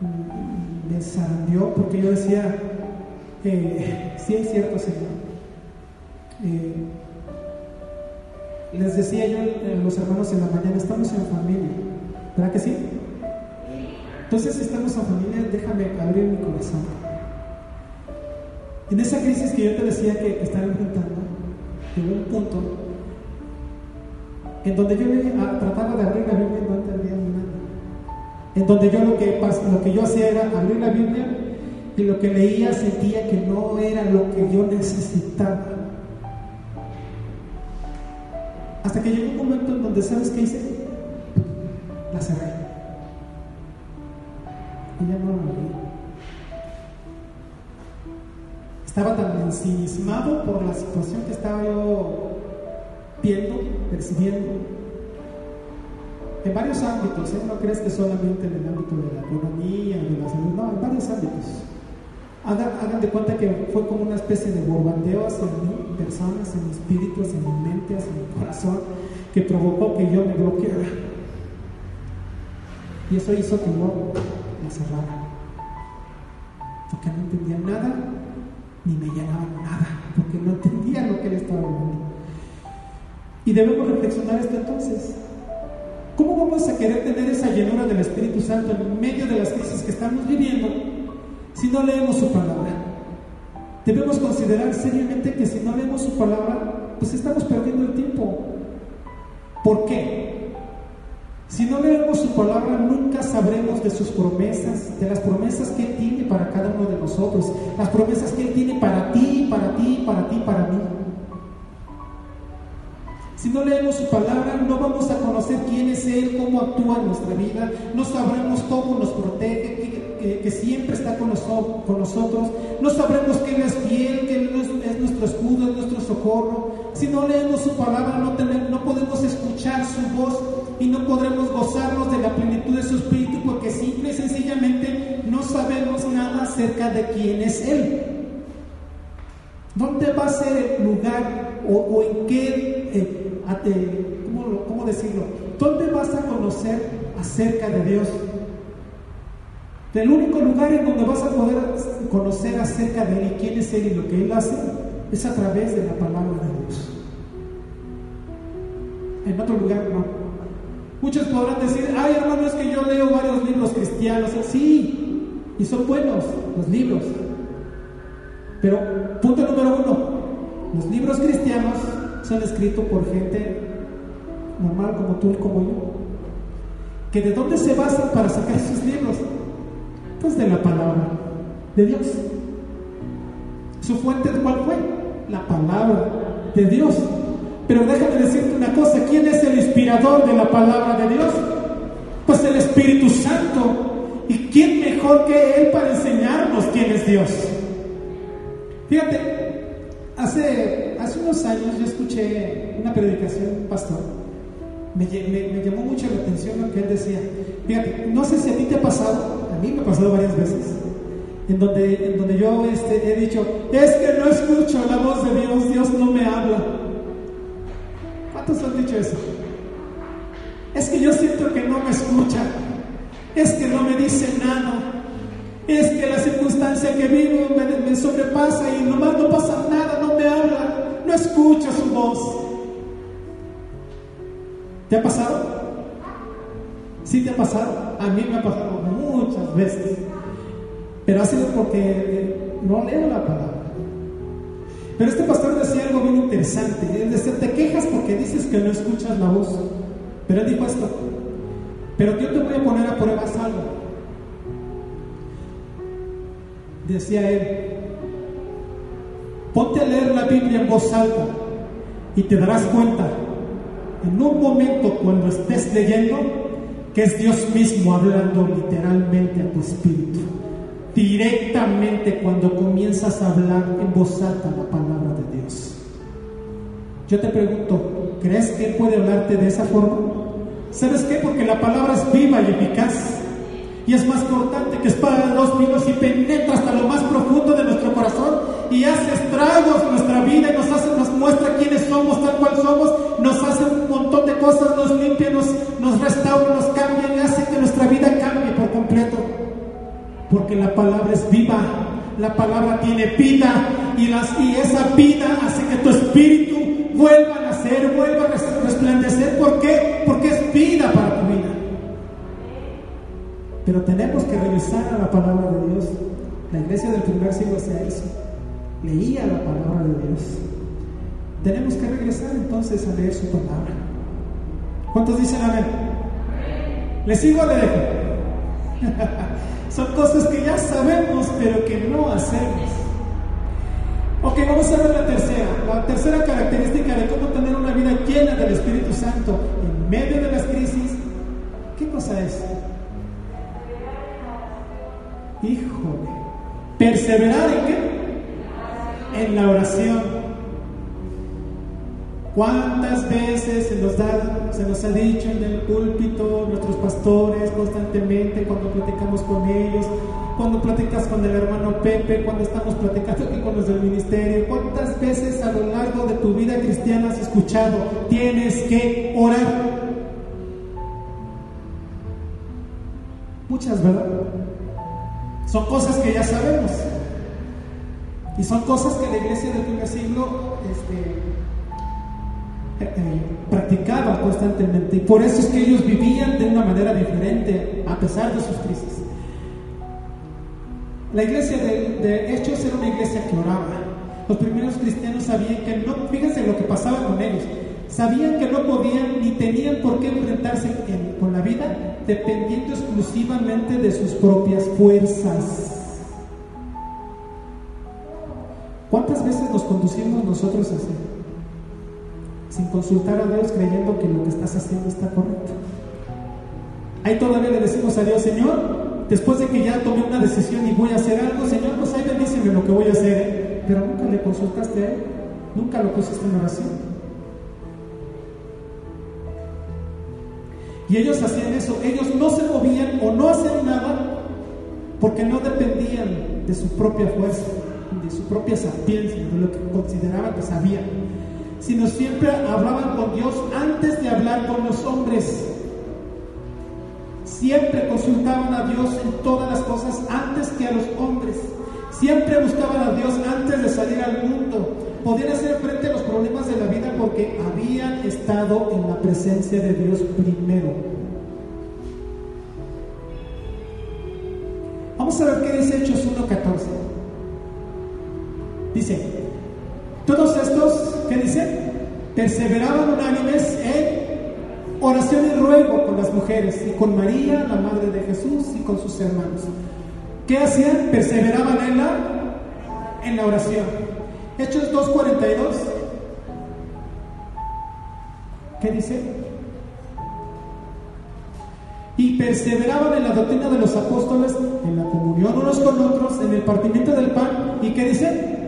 me porque yo decía, eh, sí es cierto, Señor. Eh, les decía yo a los hermanos en la mañana, estamos en familia, ¿verdad que sí? Entonces, si estamos en familia, déjame abrir mi corazón. En esa crisis que yo te decía que estaba enfrentando, llegó un punto en donde yo ah, trataba de abrir la Biblia y no entendía nada. En donde yo lo que, lo que yo hacía era abrir la Biblia y lo que leía sentía que no era lo que yo necesitaba. Hasta que llegó un momento en donde, ¿sabes qué hice? La cerré. Y ya no la abrí. Estaba tan ensimismado por la situación que estaba yo viendo, percibiendo, en varios ámbitos, ¿eh? no crees que solamente en el ámbito de la economía, de la salud, no, en varios ámbitos. Hagan, de cuenta que fue como una especie de bombardeo hacia mí, personas, en mi espíritu, en mi mente, hacia mi corazón, que provocó que yo me bloqueara. Y eso hizo que yo me cerrara. Porque no entendía nada, ni me llenaba nada, porque no entendía lo que él estaba hablando. Y debemos reflexionar esto entonces. ¿Cómo vamos a querer tener esa llenura del Espíritu Santo en medio de las crisis que estamos viviendo si no leemos su palabra? Debemos considerar seriamente que si no leemos su palabra, pues estamos perdiendo el tiempo. ¿Por qué? Si no leemos su palabra, nunca sabremos de sus promesas, de las promesas que Él tiene para cada uno de nosotros, las promesas que Él tiene para ti, para ti, para ti, para mí. Si no leemos su palabra, no vamos a conocer quién es Él, cómo actúa en nuestra vida, no sabremos cómo nos protege, que, siempre está con, nosotros, no sabremos que Él es fiel, que Él es, nuestro escudo, es nuestro socorro. Si no leemos su palabra, no, no podemos escuchar su voz y no podremos gozarnos de la plenitud de su espíritu porque simple y sencillamente no sabemos nada acerca de quién es Él. ¿Dónde va a ser el lugar o, en qué eh, ¿cómo, decirlo? ¿Dónde vas a conocer acerca de Dios? El único lugar en donde vas a poder conocer acerca de Él y quién es Él y lo que Él hace es a través de la palabra de Dios. en otro lugar no. Muchos podrán decir, ay hermano, es que yo leo varios libros cristianos. Sí, y son buenos los libros. Pero punto número uno, los libros cristianos son escritos por gente normal como tú y como yo. ¿Que de dónde se basan para sacar sus libros? Pues de la palabra de Dios. ¿Su fuente cuál fue? La palabra de Dios. Pero déjame decirte una cosa, ¿quién es el inspirador de la palabra de Dios? Pues el Espíritu Santo. ¿Y quién mejor que Él para enseñarnos quién es Dios? Fíjate, hace, hace unos años yo escuché una predicación de un pastor. Me, me, llamó mucho la atención lo que él decía. Fíjate, no sé si a ti te ha pasado, a mí me ha pasado varias veces, en donde, en donde yo este, he dicho, es que no escucho la voz de Dios, Dios no me habla. ¿Cuántos han dicho eso? Es que yo siento que no me escucha, es que no me dice nada, es que la circunstancia que vivo me, sobrepasa y nomás no pasa nada, no me habla, no escucho su voz. ¿Te ha pasado? ¿Sí te ha pasado? A mí me ha pasado muchas veces. Pero ha sido porque no leo la palabra. Pero este pastor decía algo bien interesante. Él decía, te quejas porque dices que no escuchas la voz. Pero él dijo esto. Pero yo te voy a poner a prueba algo decía él, ponte a leer la Biblia en voz alta y te darás cuenta en un momento cuando estés leyendo que es Dios mismo hablando literalmente a tu espíritu. Directamente cuando comienzas a hablar en voz alta la palabra de Dios. Yo te pregunto, ¿crees que Él puede hablarte de esa forma? ¿Sabes qué? Porque la palabra es viva y eficaz y es más cortante que espada de dos filos y penetra hasta lo más profundo de nuestro corazón y hace estragos en nuestra vida y nos, hace, nos muestra quiénes somos, tal cual somos, nos hace un montón de cosas, nos limpia, nos, nos restaura, nos cambia y hace que nuestra vida cambie por completo. Porque la palabra es viva, la palabra tiene vida y, las, y esa vida hace que tu espíritu vuelva a nacer, vuelva a resplandecer. ¿Por qué? Porque es vida para vida. Pero tenemos que revisar a la palabra de Dios. La iglesia del primer siglo hacía eso. Leía la palabra de Dios. Tenemos que regresar entonces a leer su palabra. ¿Cuántos dicen amén? ¿Le sigo o le dejo? Son cosas que ya sabemos, pero que no hacemos. Ok, vamos a ver la tercera. La tercera característica de cómo tener una vida llena del Espíritu Santo en medio de las crisis. ¿Qué cosa es? Híjole. ¿Perseverar en la oración. ¿Cuántas veces se nos, da, se nos ha dicho en el púlpito, nuestros pastores constantemente, cuando platicamos con ellos, cuando platicas con el hermano Pepe, cuando estamos platicando aquí con los del ministerio, cuántas veces a lo largo de tu vida cristiana has escuchado, tienes que orar? Muchas, ¿verdad? Son cosas que ya sabemos. Y son cosas que la iglesia del primer siglo este, eh, practicaba constantemente. Y por eso es que ellos vivían de una manera diferente a pesar de sus crisis. La iglesia de, de Hechos era una iglesia que oraba. Los primeros cristianos sabían que no, fíjense lo que pasaba con ellos. Sabían que no podían ni tenían por qué enfrentarse con la vida dependiendo exclusivamente de sus propias fuerzas. ¿Cuántas veces nos conducimos nosotros así? Sin consultar a Dios creyendo que lo que estás haciendo está correcto. Ahí todavía le decimos a Dios, Señor, después de que ya tomé una decisión y voy a hacer algo, Señor, pues ahí bendíceme lo que voy a hacer. Pero nunca le consultaste a Él, nunca lo pusiste en oración. Y ellos hacían eso, ellos no se movían o no hacían nada porque no dependían de su propia fuerza, de su propia sapiencia, de lo que consideraban que sabían, sino siempre hablaban con Dios antes de hablar con los hombres. Siempre consultaban a Dios en todas las cosas antes que a los hombres. Siempre buscaban a Dios antes de salir al mundo podían hacer frente a los problemas de la vida porque habían estado en la presencia de Dios primero. Vamos a ver qué dice Hechos 1.14. Dice, todos estos, ¿qué dice? Perseveraban unánimes en oración y ruego con las mujeres y con María, la madre de Jesús, y con sus hermanos. ¿Qué hacían? Perseveraban en la, en la oración. Hechos 2.42. ¿Qué dice? Y perseveraban en la doctrina de los apóstoles, en la comunión unos con otros, en el partimiento del pan. ¿Y qué dice?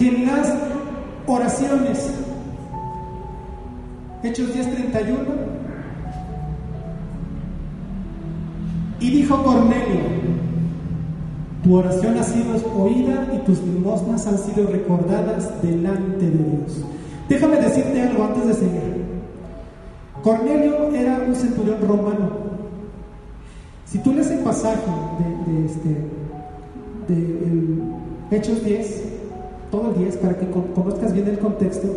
Y en las oraciones. Hechos 10.31. Y dijo Cornelio, tu oración ha sido oída y tus limosnas han sido recordadas delante de Dios. Déjame decirte algo antes de seguir. Cornelio era un centurión romano. Si tú lees el pasaje de, este, de Hechos 10, todo el 10, para que conozcas bien el contexto,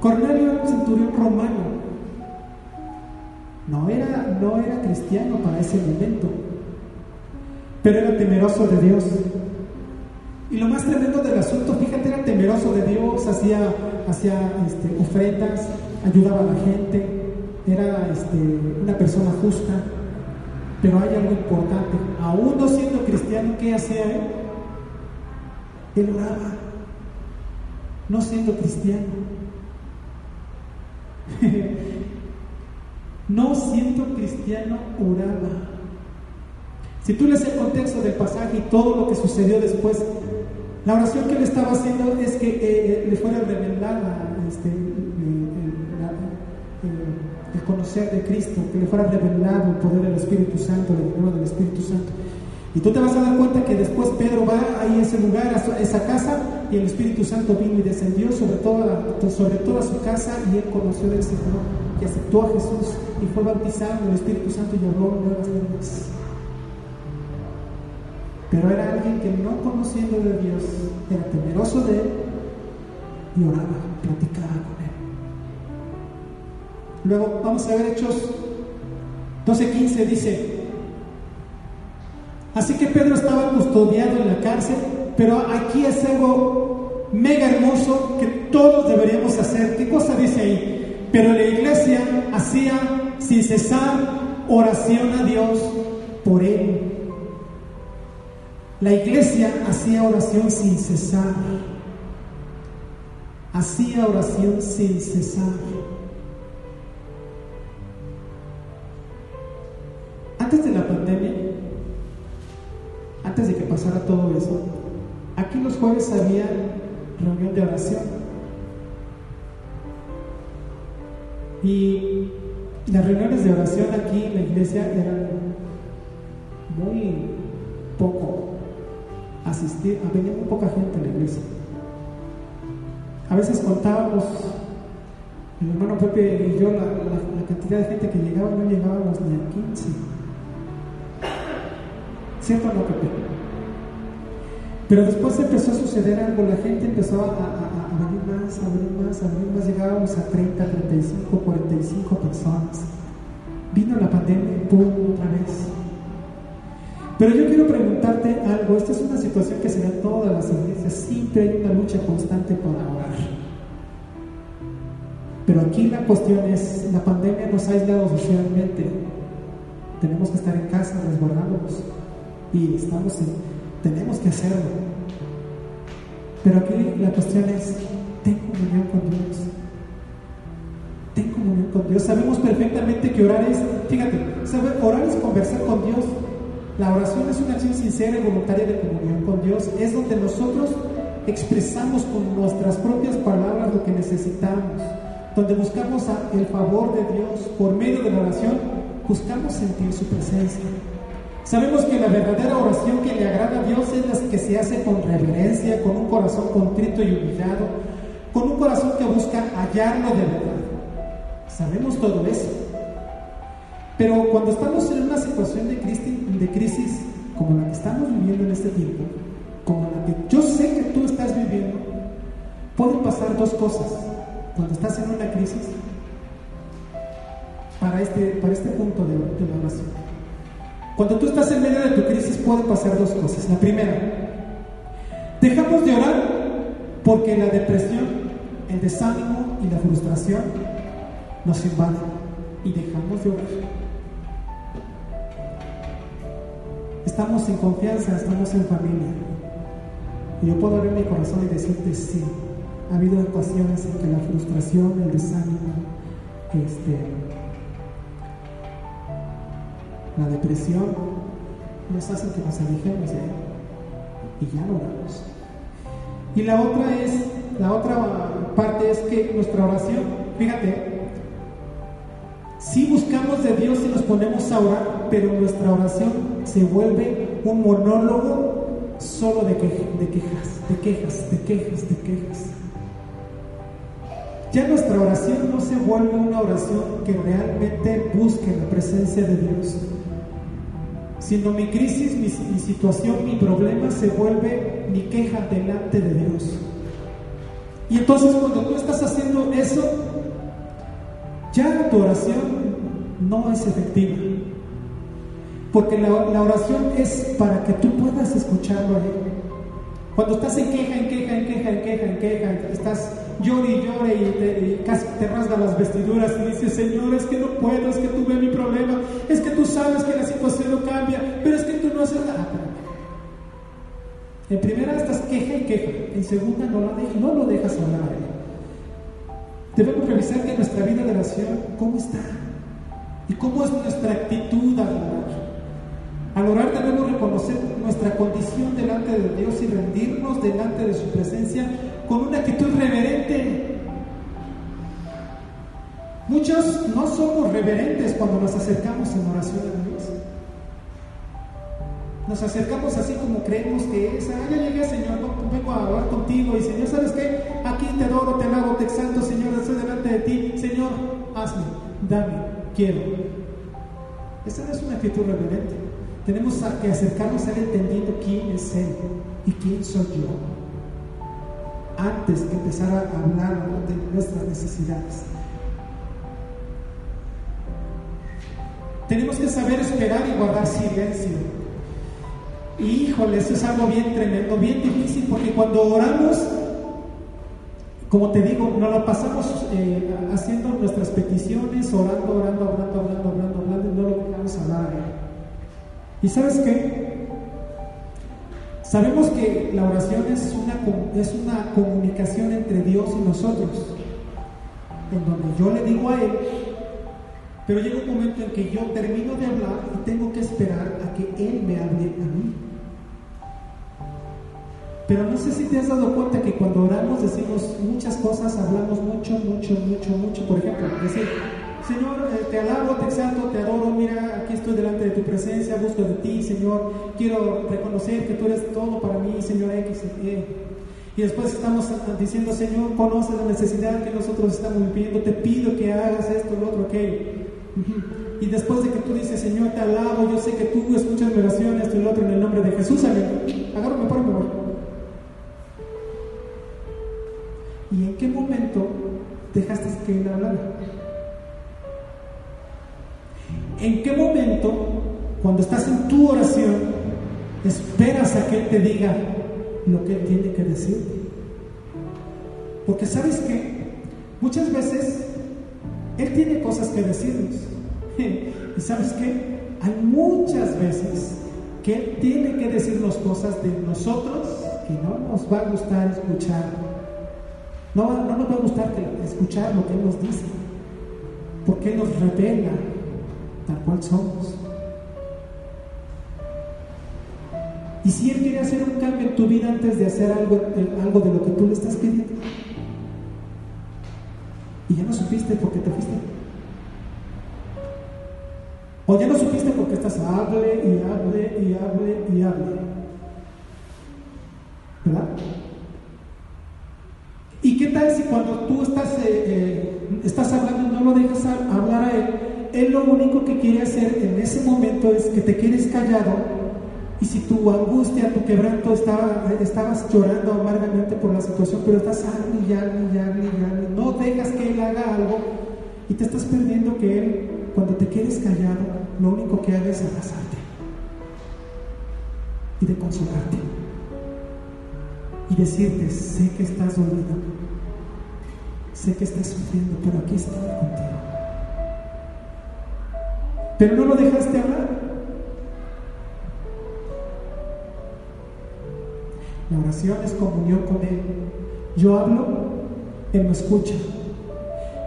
Cornelio era un centurión romano. No era, no era cristiano para ese momento pero era temeroso de Dios. Y lo más tremendo del asunto, fíjate, era temeroso de Dios, hacía, hacía este, ofrendas, ayudaba a la gente, era este, una persona justa. Pero hay algo importante, aún no siendo cristiano, ¿qué hacía él? Él oraba, no siendo cristiano. [laughs] no siendo cristiano, oraba. Si tú lees el contexto del pasaje y todo lo que sucedió después, la oración que él estaba haciendo es que eh, eh, le fuera revelada este, el conocer de Cristo, que le fuera revelado el poder del Espíritu Santo, el poder del Espíritu Santo. Y tú te vas a dar cuenta que después Pedro va ahí a ese lugar, a esa casa, y el Espíritu Santo vino y descendió sobre toda, sobre toda su casa, y él conoció del Señor, y aceptó a Jesús, y fue bautizado en el Espíritu Santo y habló nuevas lenguas. Pero era alguien que no conociendo de Dios, era temeroso de Él y oraba, platicaba con Él. Luego vamos a ver Hechos 12:15, dice, así que Pedro estaba custodiado en la cárcel, pero aquí es algo mega hermoso que todos deberíamos hacer. ¿Qué cosa dice ahí? Pero la iglesia hacía sin cesar oración a Dios por él la iglesia hacía oración sin cesar. Hacía oración sin cesar. Antes de la pandemia, antes de que pasara todo eso, aquí los jueves había reunión de oración. Y las reuniones de oración aquí en la iglesia eran muy poco asistir, venía muy poca gente a la iglesia. A veces contábamos, el hermano Pepe y yo, la, cantidad de gente que llegaba, no llegábamos ni a 15. ¿Cierto o no, Pepe? Pero después empezó a suceder algo, la gente empezó a, a, venir más, a venir más, a venir más, llegábamos a 30, 35, 45 personas. Vino la pandemia, pum, otra vez pero yo quiero preguntarte algo, esta es una situación que se da en todas las iglesias, siempre hay una lucha constante para orar. Pero aquí la cuestión es, la pandemia nos ha aislado socialmente, tenemos que estar en casa resguardándonos y estamos tenemos que hacerlo. Pero aquí la cuestión es, ten comunión con Dios. Ten comunión con Dios. Sabemos perfectamente que orar es, fíjate, orar es conversar con Dios. La oración es una acción sincera y voluntaria de comunión con Dios. Es donde nosotros expresamos con nuestras propias palabras lo que necesitamos. Donde buscamos el favor de Dios por medio de la oración, buscamos sentir su presencia. Sabemos que la verdadera oración que le agrada a Dios es la que se hace con reverencia, con un corazón contrito y humillado, con un corazón que busca hallarlo de verdad. Sabemos todo eso. Pero cuando estamos en una situación de crisis, como la que estamos viviendo en este tiempo, como la que yo sé que tú estás viviendo, pueden pasar dos cosas cuando estás en una crisis para este, para este punto de, de la oración. Cuando tú estás en medio de tu crisis pueden pasar dos cosas. La primera, dejamos de orar porque la depresión, el desánimo y la frustración nos invaden y dejamos de orar. Estamos en confianza, estamos en familia. Y yo puedo abrir mi corazón y decirte sí. Ha habido ocasiones en que la frustración, el desánimo, este, la depresión nos hacen que nos alejemos de Él y ya no oramos. Y la otra es, la otra parte es que nuestra oración, fíjate, si buscamos de Dios y nos ponemos a orar, pero nuestra oración se vuelve un monólogo solo de, quejas, de quejas, de quejas, de quejas. Ya nuestra oración no se vuelve una oración que realmente busque la presencia de Dios, sino mi crisis, mi, mi situación, mi problema se vuelve mi queja delante de Dios. Y entonces cuando tú estás haciendo eso, ya tu oración no es efectiva. Porque la, oración es para que tú puedas escucharlo a Él. Cuando estás en queja, en queja, en queja, en queja, en queja, estás llore y llore y, te, casi te rasga las vestiduras y dices, Señor, es que no puedo, es que tú ves mi problema, es que tú sabes que la situación no cambia, pero es que tú no haces nada. En primera estás queja y queja, en segunda no no lo dejas hablar a Él. Debemos revisar que nuestra vida de oración, ¿cómo está? ¿Y cómo es nuestra actitud al orar? Al orar debemos reconocer nuestra condición delante de Dios y rendirnos delante de su presencia con una actitud reverente. Muchos no somos reverentes cuando nos acercamos en oración a Dios. Nos acercamos así como creemos que es, ah, ya llegué Señor, vengo a orar contigo y Señor, ¿sabes qué? Aquí te adoro, te alabo, te exalto, Señor, estoy delante de ti, Señor, hazme, dame, quiero. Esa no es una actitud reverente. Tenemos que acercarnos a Él entendiendo quién es Él y quién soy yo. Antes que empezar a hablar de nuestras necesidades. Tenemos que saber esperar y guardar silencio híjole, eso es algo bien tremendo, bien difícil, porque cuando oramos, como te digo, nos lo pasamos eh, haciendo nuestras peticiones, orando, orando, orando, orando, orando, orando, y no lo dejamos hablar. ¿Y sabes qué? Sabemos que la oración es una, es una comunicación entre Dios y nosotros, en donde yo le digo a Él, pero llega un momento en que yo termino de hablar y tengo que esperar a que Él me hable a mí. Pero no sé si te has dado cuenta que cuando oramos decimos muchas cosas, hablamos mucho, mucho, mucho, mucho. Por ejemplo, decir, Señor, eh, te alabo, te exalto, te adoro, mira, aquí estoy delante de tu presencia, busco de ti, Señor, quiero reconocer que tú eres todo para mí, Señor X. Y después estamos diciendo, Señor, conoce la necesidad que nosotros estamos viviendo, te pido que hagas esto, lo otro, aquello. Y después de que tú dices, Señor, te alabo, yo sé que tú escuchas mi oración, esto y lo otro, en el nombre de Jesús. Agárrame por favor. ¿Y en qué momento dejaste que Él hablara? ¿En qué momento, cuando estás en tu oración, esperas a que Él te diga lo que Él tiene que decirte? Porque sabes que muchas veces Él tiene cosas que decirnos. [laughs] Y sabes que hay muchas veces que Él tiene que decirnos cosas de nosotros que no nos va a gustar escuchar no, no nos va a gustar escuchar lo que Él nos dice, porque Él nos revela tal cual somos. Y si Él quiere hacer un cambio en tu vida antes de hacer algo, algo de lo que tú le estás pidiendo, y ya no supiste por qué te fuiste. O ya no supiste porque estás hable y hable y hable y hable. ¿Verdad? ¿Y qué tal si cuando tú estás, eh, eh, estás hablando y no lo dejas hablar a él, él lo único que quiere hacer en ese momento es que te quedes callado Y si tu angustia, tu quebranto, estaba, estabas llorando amargamente por la situación, pero estás hable y hable y no dejas que Él haga algo y te estás perdiendo que Él, cuando te quedes callado, lo único que haga es abrazarte y de consolarte y decirte, sé que estás dolido, sé que estás sufriendo, pero aquí estoy contigo. Pero no lo dejaste hablar. La oración es comunión con Él. Yo hablo, Él me escucha.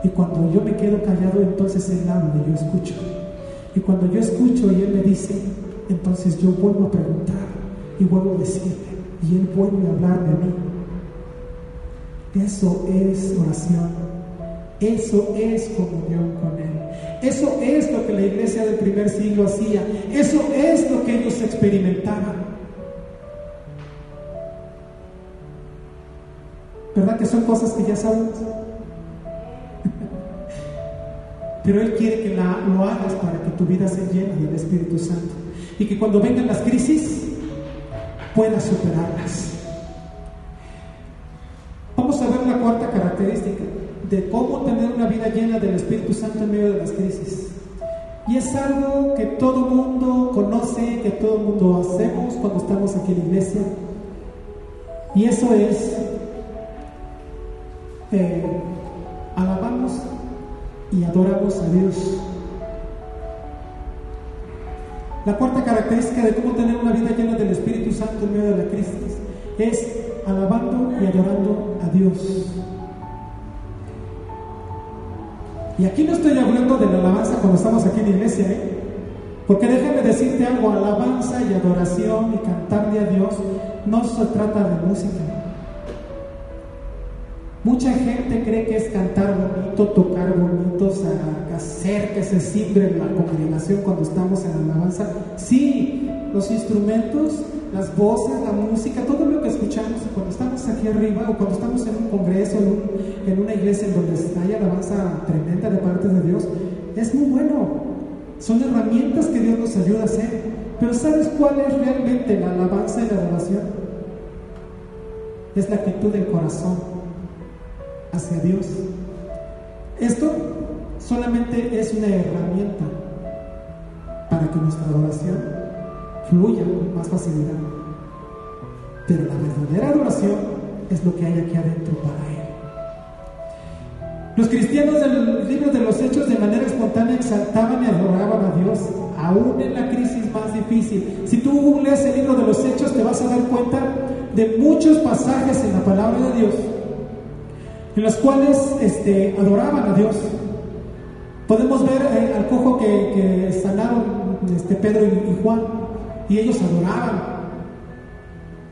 Y cuando yo me quedo callado, entonces Él habla y yo escucho. Y cuando yo escucho y Él me dice, entonces yo vuelvo a preguntar y vuelvo a decirle. Y Él vuelve a hablarme a mí. Eso es oración. Eso es comunión con Él. Eso es lo que la iglesia del primer siglo hacía. Eso es lo que ellos experimentaban. ¿Verdad que son cosas que ya sabemos? Pero Él quiere que la, lo hagas para que tu vida se llene del Espíritu Santo. Y que cuando vengan las crisis, puedas superarlas. Vamos a ver la cuarta característica de cómo tener una vida llena del Espíritu Santo en medio de las crisis. Y es algo que todo mundo conoce, que todo mundo hacemos cuando estamos aquí en la iglesia. Y eso es alabamos y adoramos a Dios. La cuarta característica de cómo tener una vida llena del Espíritu Santo en medio de la crisis es alabando y adorando a Dios. Y aquí no estoy hablando de la alabanza cuando estamos aquí en la iglesia, ¿eh? porque déjame decirte algo, alabanza y adoración y cantarle a Dios no se trata de música. Mucha gente cree que es cantar bonito, tocar bonitos, hacer que se simbre la congregación cuando estamos en alabanza. Sí, los instrumentos, las voces, la música, todo lo que escuchamos cuando estamos aquí arriba o cuando estamos en un congreso, en, en una iglesia en donde hay alabanza tremenda de parte de Dios, es muy bueno. Son herramientas que Dios nos ayuda a hacer. Pero ¿sabes cuál es realmente la alabanza y la adoración? Es la actitud del corazón hacia Dios. Esto solamente es una herramienta para que nuestra adoración fluya con más facilidad. Pero la verdadera adoración es lo que hay aquí adentro para Él. Los cristianos del libro de los Hechos de manera espontánea exaltaban y adoraban a Dios, aún en la crisis más difícil. Si tú lees el libro de los Hechos, te vas a dar cuenta de muchos pasajes en la palabra de Dios en las cuales este, adoraban a Dios. Podemos ver eh, al cojo que, sanaron este, Pedro y, Juan, y ellos adoraban.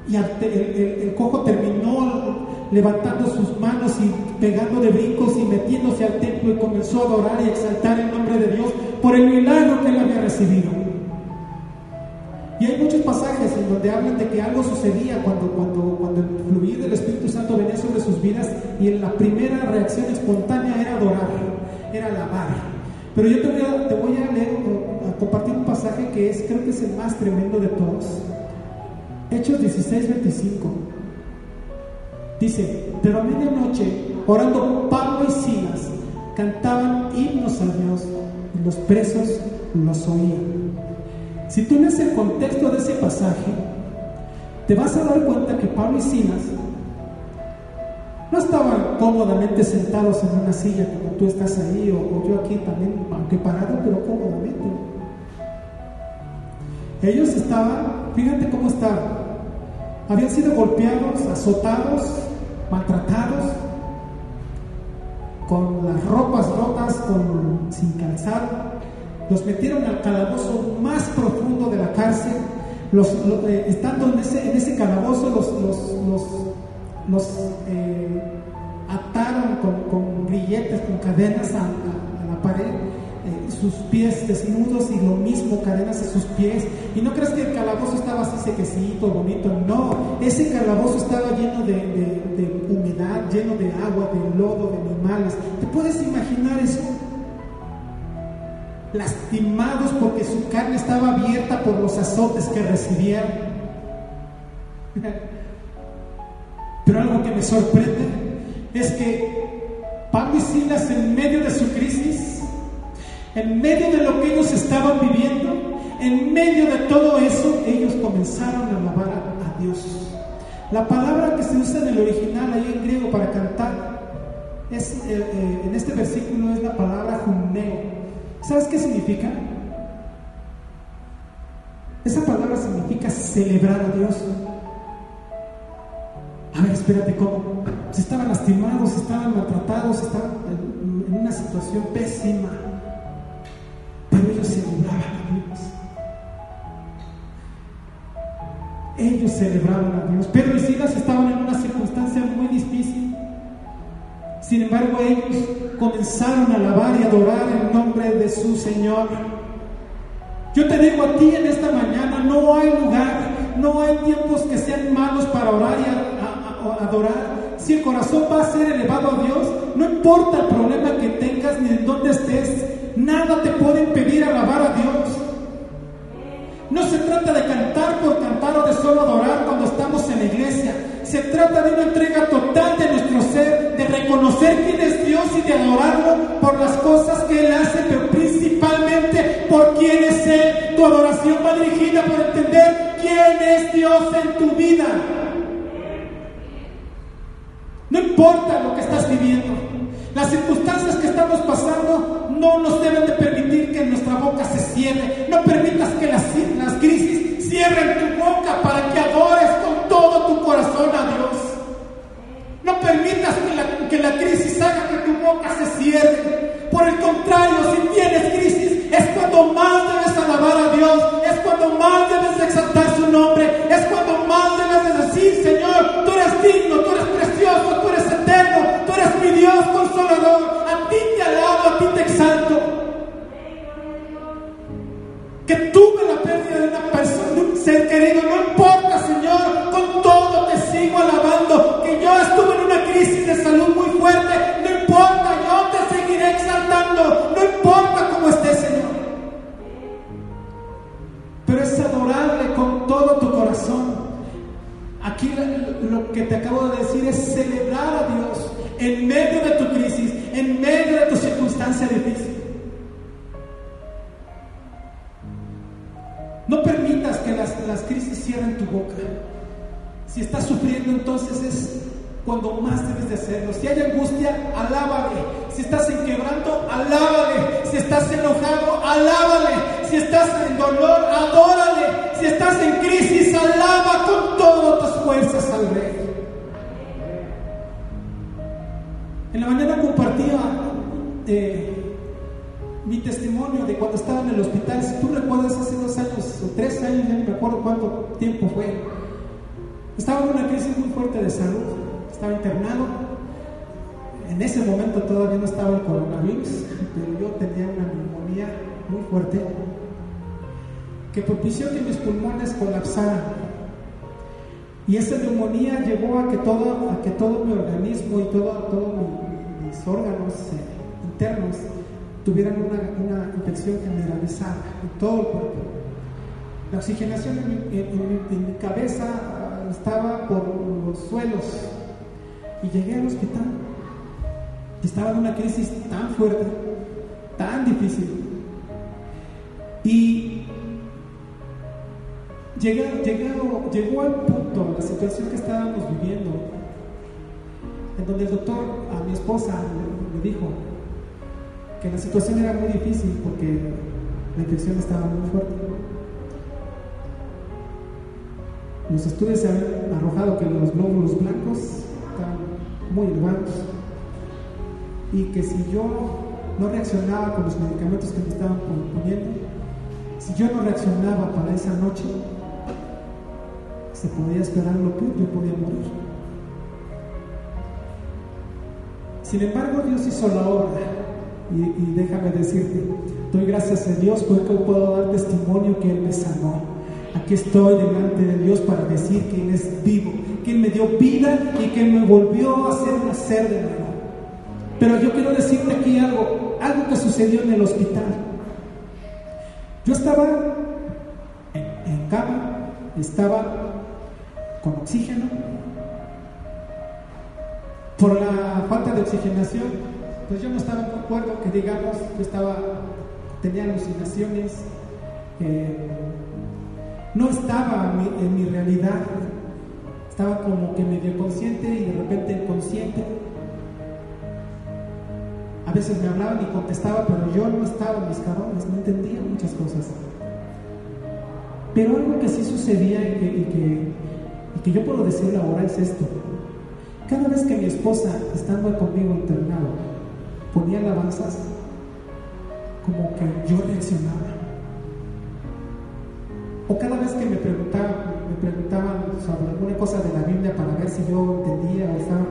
Y el, cojo terminó levantando sus manos y pegando de brincos y metiéndose al templo y comenzó a adorar y exaltar el nombre de Dios por el milagro que él había recibido. Y hay muchos pasajes en donde hablan de que algo sucedía cuando, cuando, cuando el fluir del Espíritu Santo venía sobre sus vidas y en la primera reacción espontánea era adorar, era alabar. Pero yo te voy a, leer, a compartir un pasaje que es, creo que es el más tremendo de todos. Hechos 16, 25. Dice, pero a medianoche, orando Pablo y Silas, cantaban himnos a Dios y los presos los oían. Si tú lees el contexto de ese pasaje, te vas a dar cuenta que Pablo y Silas no estaban cómodamente sentados en una silla como tú estás ahí o, yo aquí también, aunque parado, pero cómodamente. Ellos estaban, fíjate cómo estaban, habían sido golpeados, azotados, maltratados, con las ropas rotas, con, sin calzado, los metieron al calabozo más profundo de la cárcel. Los, eh, estando en ese, en ese calabozo, los, los, los eh, ataron con, con, grilletes, con cadenas a, la pared, eh, sus pies desnudos y lo mismo, cadenas a sus pies. Y no crees que el calabozo estaba así sequecito, bonito, no, ese calabozo estaba lleno de humedad, lleno de agua, de lodo, de animales. ¿Te puedes imaginar eso? Lastimados porque su carne estaba abierta por los azotes que recibieron. Pero algo que me sorprende es que Pablo y Silas en medio de su crisis, en medio de lo que ellos estaban viviendo, en medio de todo eso, ellos comenzaron a alabar a, Dios. La palabra que se usa en el original ahí en griego para cantar es, eh, eh, en este versículo es la palabra juneo. ¿Sabes qué significa? Esa palabra significa celebrar a Dios. A ver, espérate, ¿cómo? Se estaban lastimados, estaban maltratados, estaban en una situación pésima. Pero ellos celebraban a Dios. Ellos celebraban a Dios. Pedro y Silas estaban en una circunstancia muy difícil. Sin embargo, ellos comenzaron a alabar y adorar en nombre de su Señor. Yo te digo a ti en esta mañana, no hay lugar, no hay tiempos que sean malos para orar y adorar. Si el corazón va a ser elevado a Dios, no importa el problema que tengas ni en dónde estés, nada te puede impedir alabar a Dios. No se trata de cantar por cantar o de solo adorar cuando estamos en la iglesia. Se trata de una entrega total de nuestro ser, de reconocer quién es Dios y de adorarlo por las cosas que Él hace, pero principalmente por quién es Él. Tu adoración va dirigida por entender quién es Dios en tu vida. No importa lo que estás viviendo, las circunstancias que estamos pasando no nos deben de permitir alabo, Si hay angustia, alábale. Si estás en quebranto, alábale. Si estás enojado, alábale. Si estás en dolor, adórale. Si estás en crisis, alaba con todas tus fuerzas al Rey. En la mañana compartía eh, mi testimonio de cuando estaba en el hospital. Si tú recuerdas, hace dos años o tres años, ya no me acuerdo cuánto tiempo fue. Estaba en una crisis muy fuerte de salud. Estaba internado. En ese momento todavía no estaba el coronavirus, pero yo tenía una neumonía muy fuerte que propició que mis pulmones colapsaran. Y esa neumonía llevó a que todo, a que todo mi organismo y todos todo mis órganos eh, internos tuvieran una, una, infección generalizada en todo el cuerpo. La oxigenación en mi, en, en mi cabeza estaba por los suelos y llegué al hospital. Estaba en una crisis tan fuerte, tan difícil. Y llegó, llegó, al punto, la situación que estábamos viviendo, en donde el doctor a mi esposa le, dijo que la situación era muy difícil porque la infección estaba muy fuerte. Los estudios se han arrojado que los glóbulos blancos estaban muy elevados y que si yo no reaccionaba con los medicamentos que me estaban poniendo, si yo no reaccionaba para esa noche, se podía esperar lo que yo podía morir. Sin embargo, Dios hizo la obra y, déjame decirte, doy gracias a Dios porque puedo dar testimonio que Él me sanó. Aquí estoy delante de Dios para decir que Él es vivo, que Él me dio vida y que Él me volvió a hacer nacer de nuevo. Pero yo quiero decirte aquí algo, algo que sucedió en el hospital. Yo estaba en, cama, estaba con oxígeno. Por la falta de oxigenación, pues yo no estaba en acuerdo que digamos, yo estaba, tenía alucinaciones, eh, no estaba en mi realidad, estaba como que medio consciente y de repente inconsciente. A veces me hablaban y contestaba, pero yo no estaba en mis cabrones, no entendía muchas cosas. Pero algo que sí sucedía y que, y que, yo puedo decir ahora es esto. Cada vez que mi esposa, estando conmigo internado, ponía alabanzas, como que yo reaccionaba. O cada vez que me preguntaban, me preguntaban sobre alguna cosa de la Biblia para ver si yo entendía o estaba,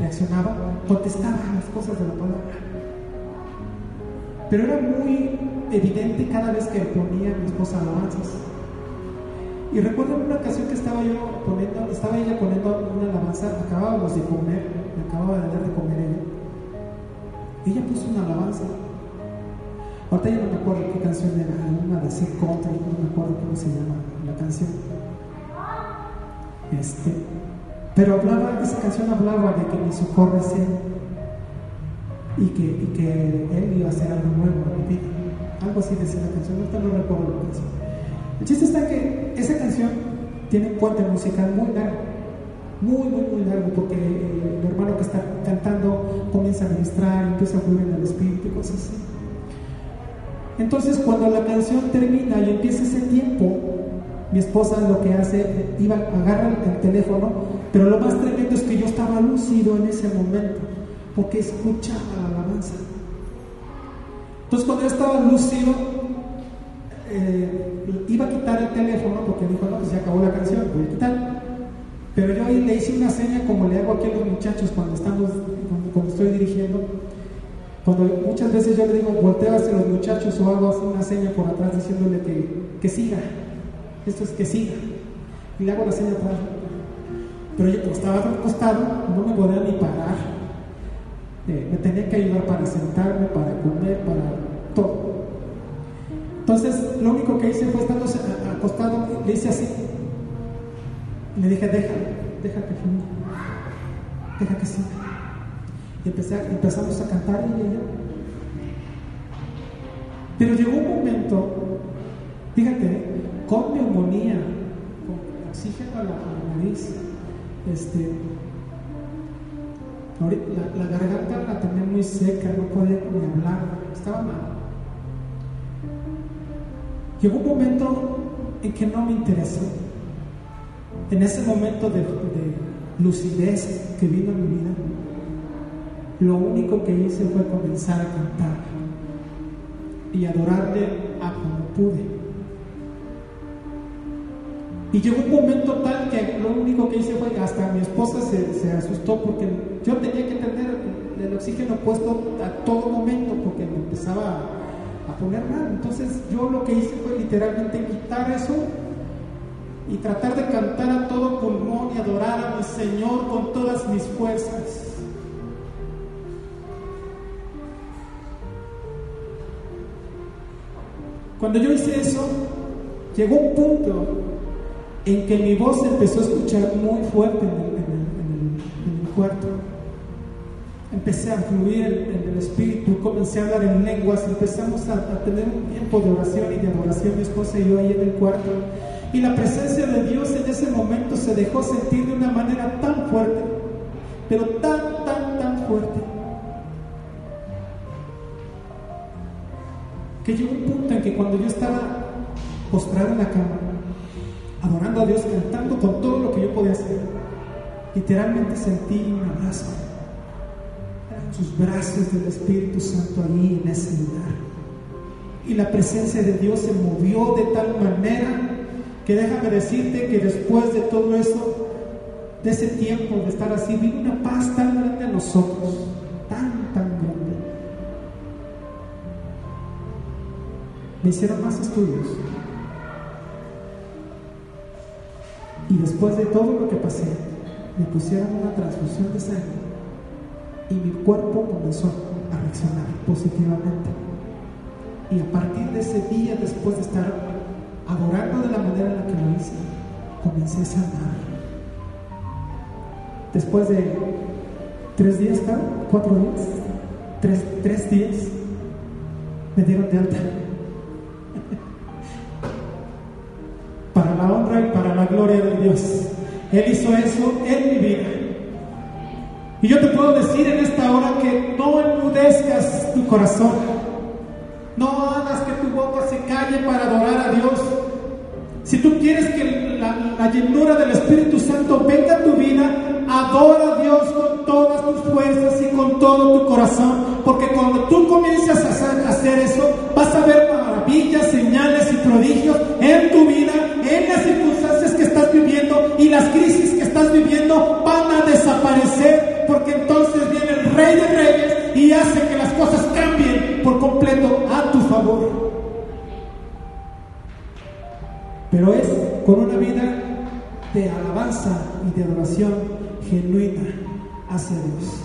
reaccionaba, contestaba las cosas de la palabra. Pero era muy evidente cada vez que ponía a mi esposa alabanzas. Y recuerdo una ocasión que estaba yo poniendo, estaba ella poniendo una alabanza, acabábamos de comer, me acababa de dar de comer ella. Ella puso una alabanza Ahorita ya no me acuerdo qué canción era, una de Sick Country, no me acuerdo cómo se llama la canción. Este, pero hablaba, esa canción hablaba de que mi socorro Él y que, y que Él iba a hacer algo nuevo en mi vida. Algo así decía la canción, ahorita no recuerdo la canción. El chiste está que esa canción tiene un puente musical muy largo, muy, muy, muy largo, porque el hermano que está cantando comienza a ministrar, empieza a fluir en el espíritu y cosas así. Entonces cuando la canción termina y empieza ese tiempo, mi esposa lo que hace, iba, agarra el teléfono, pero lo más tremendo es que yo estaba lúcido en ese momento, porque escuchaba la alabanza. Entonces cuando yo estaba lúcido, eh, iba a quitar el teléfono porque dijo, no, pues ya acabó la canción, voy a quitar. Pero yo ahí le hice una seña como le hago aquí a los muchachos cuando, estamos, cuando estoy dirigiendo cuando muchas veces yo le digo, volteo hacia los muchachos o hago así una seña por atrás diciéndole que, que siga. Esto es que siga. Y le hago la seña atrás. Pero yo como estaba acostado, no me podía ni parar. Me tenía que ayudar para sentarme, para comer, para todo. Entonces, lo único que hice fue estando acostado, le hice así. Le dije, deja, deja que fluya, deja que siga. Y empezamos a cantar y ella. Pero llegó un momento, fíjate, con neumonía, con oxígeno a la, nariz, este, la, la, garganta la tenía muy seca, no podía ni hablar, estaba mal. Llegó un momento en que no me interesó. En ese momento de, de lucidez que vino en mi vida, lo único que hice fue comenzar a cantar y adorarle a como pude. Y llegó un momento tal que lo único que hice fue, hasta mi esposa se, se asustó porque yo tenía que tener el oxígeno puesto a todo momento porque me empezaba a poner mal. Entonces yo lo que hice fue literalmente quitar eso y tratar de cantar a todo pulmón y adorar a mi Señor con todas mis fuerzas. Cuando yo hice eso, llegó un punto en que mi voz empezó a escuchar muy fuerte en el, cuarto. Empecé a fluir en el espíritu, comencé a hablar en lenguas, empezamos a, a, tener un tiempo de oración y de adoración, mi esposa y yo ahí en el cuarto. Y la presencia de Dios en ese momento se dejó sentir de una manera tan fuerte, pero tan, tan, tan fuerte que llegó un punto en que cuando yo estaba postrado en la cama, adorando a Dios, cantando con todo lo que yo podía hacer, literalmente sentí un abrazo. Eran sus brazos del Espíritu Santo ahí en ese lugar. Y la presencia de Dios se movió de tal manera que déjame decirte que después de todo eso, de ese tiempo de estar así, vino una paz tan grande a nosotros, tan, tan grande me hicieron más estudios. Y después de todo lo que pasé, me pusieron una transfusión de sangre y mi cuerpo comenzó a reaccionar positivamente. Y a partir de ese día, después de estar adorando de la manera en la que lo hice, comencé a sanar. Después de tres días, cuatro días, tres, tres días, me dieron de alta. La honra y para la gloria de Dios. Él hizo eso en mi vida. Y yo te puedo decir en esta hora que no enmudezcas tu corazón. No hagas que tu boca se calle para adorar a Dios. Si tú quieres que la, llenura del Espíritu Santo venga a tu vida, adora a Dios con todas tus fuerzas y con todo tu corazón. Porque cuando tú comienzas a hacer, eso, vas a ver maravillas, señales y prodigios en tu vida, en las circunstancias que estás viviendo y las crisis que estás viviendo van a desaparecer. Porque entonces viene el Rey de Reyes y hace que las cosas cambien por completo a tu favor. Pero es con una vida de alabanza y de adoración genuina hacia Dios.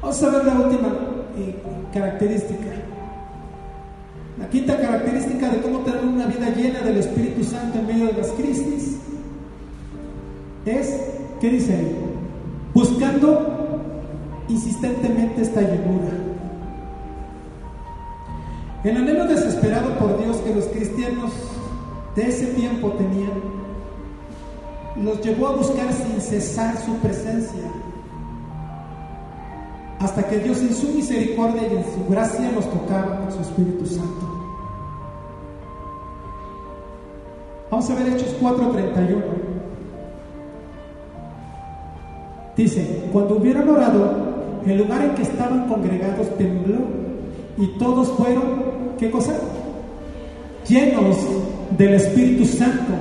Vamos a ver la última eh, característica. La quinta característica de cómo tener una vida llena del Espíritu Santo en medio de las crisis es, ¿qué dice? Buscando insistentemente esta llenura. El anhelo desesperado por Dios que los cristianos de ese tiempo tenían, los llevó a buscar sin cesar su presencia, hasta que Dios en su misericordia y en su gracia los tocaba con su Espíritu Santo. Vamos a ver Hechos 4:31. Dice, cuando hubieron orado, el lugar en que estaban congregados tembló y todos fueron, ¿qué cosa? Llenos del Espíritu Santo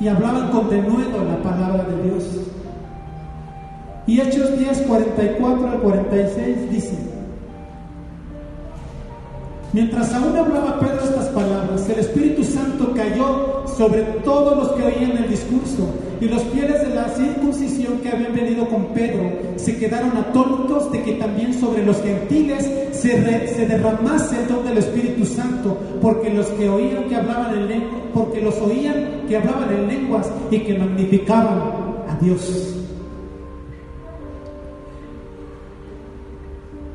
y hablaban con denuedo la palabra de Dios. Y Hechos 10, 44 al 46 dice, mientras aún hablaba Pedro estas palabras, el Espíritu Santo cayó sobre todos los que oían el discurso y los fieles de la circuncisión que habían venido con Pedro se quedaron atónitos de que también sobre los gentiles se, se derramase el don del Espíritu Santo, porque los que oían que hablaban en porque los oían que hablaban en lenguas y que magnificaban a Dios.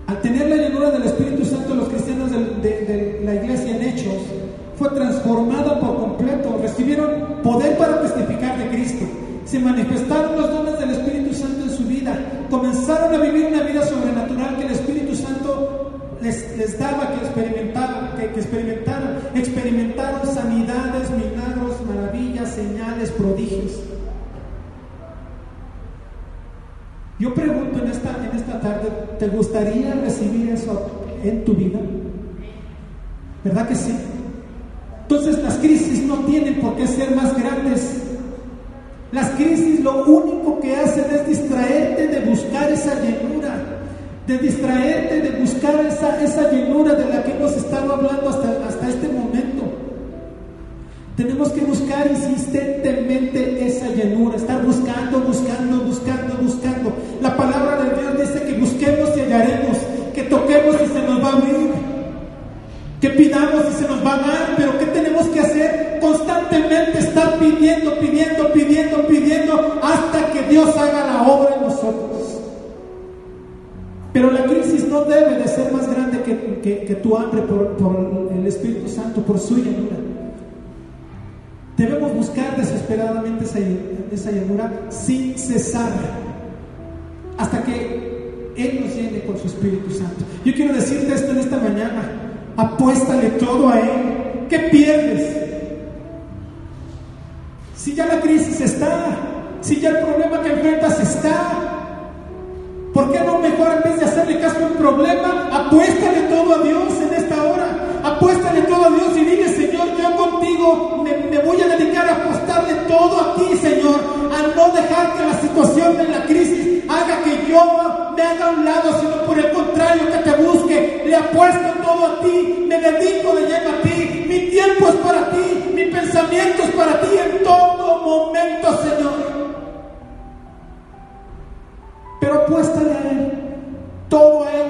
Al tener la llenura del Espíritu Santo, los cristianos de, la iglesia en Hechos fue transformada por completo, recibieron poder para testificar de Cristo, se manifestaron los dones del Espíritu Santo en su vida, comenzaron a vivir una vida sobrenatural que el Espíritu Santo les, daba que experimentaran, experimentaron sanidades, milagros, maravillas, señales, prodigios. Yo pregunto en esta, en esta tarde, ¿te gustaría recibir eso en tu vida? ¿Verdad que sí? Entonces las crisis no tienen por qué ser más grandes. Las crisis lo único que hacen es distraerte de buscar esa llenura, de distraerte de buscar esa, esa llenura de la que hemos estado hablando hasta, hasta este momento. Tenemos que buscar insistentemente esa llenura, estar buscando, buscando, buscando, buscando. La palabra de que pidamos y se nos va a dar, pero ¿qué tenemos que hacer? Constantemente estar pidiendo, pidiendo, pidiendo, pidiendo, hasta que Dios haga la obra en nosotros. Pero la crisis no debe de ser más grande que, tu hambre por, el Espíritu Santo, por su llenura. Debemos buscar desesperadamente esa, esa llenura sin cesar, hasta que Él nos llene con su Espíritu Santo. Yo quiero decirte esto en esta mañana. Apuéstale todo a Él. ¿Qué pierdes? Si ya la crisis está, si ya el problema que enfrentas está, ¿por qué no mejor en vez de hacerle caso a un problema, apuéstale todo a Dios en esta hora? Apuéstale todo a Dios y dile, Me, voy a dedicar a apostarle todo a ti, Señor, a no dejar que la situación de la crisis haga que yo me haga a un lado, sino por el contrario, que te busque, le apuesto todo a ti, me dedico de lleno a ti, mi tiempo es para ti, mi pensamiento es para ti en todo momento, Señor. Pero apuéstale a Él, todo a Él,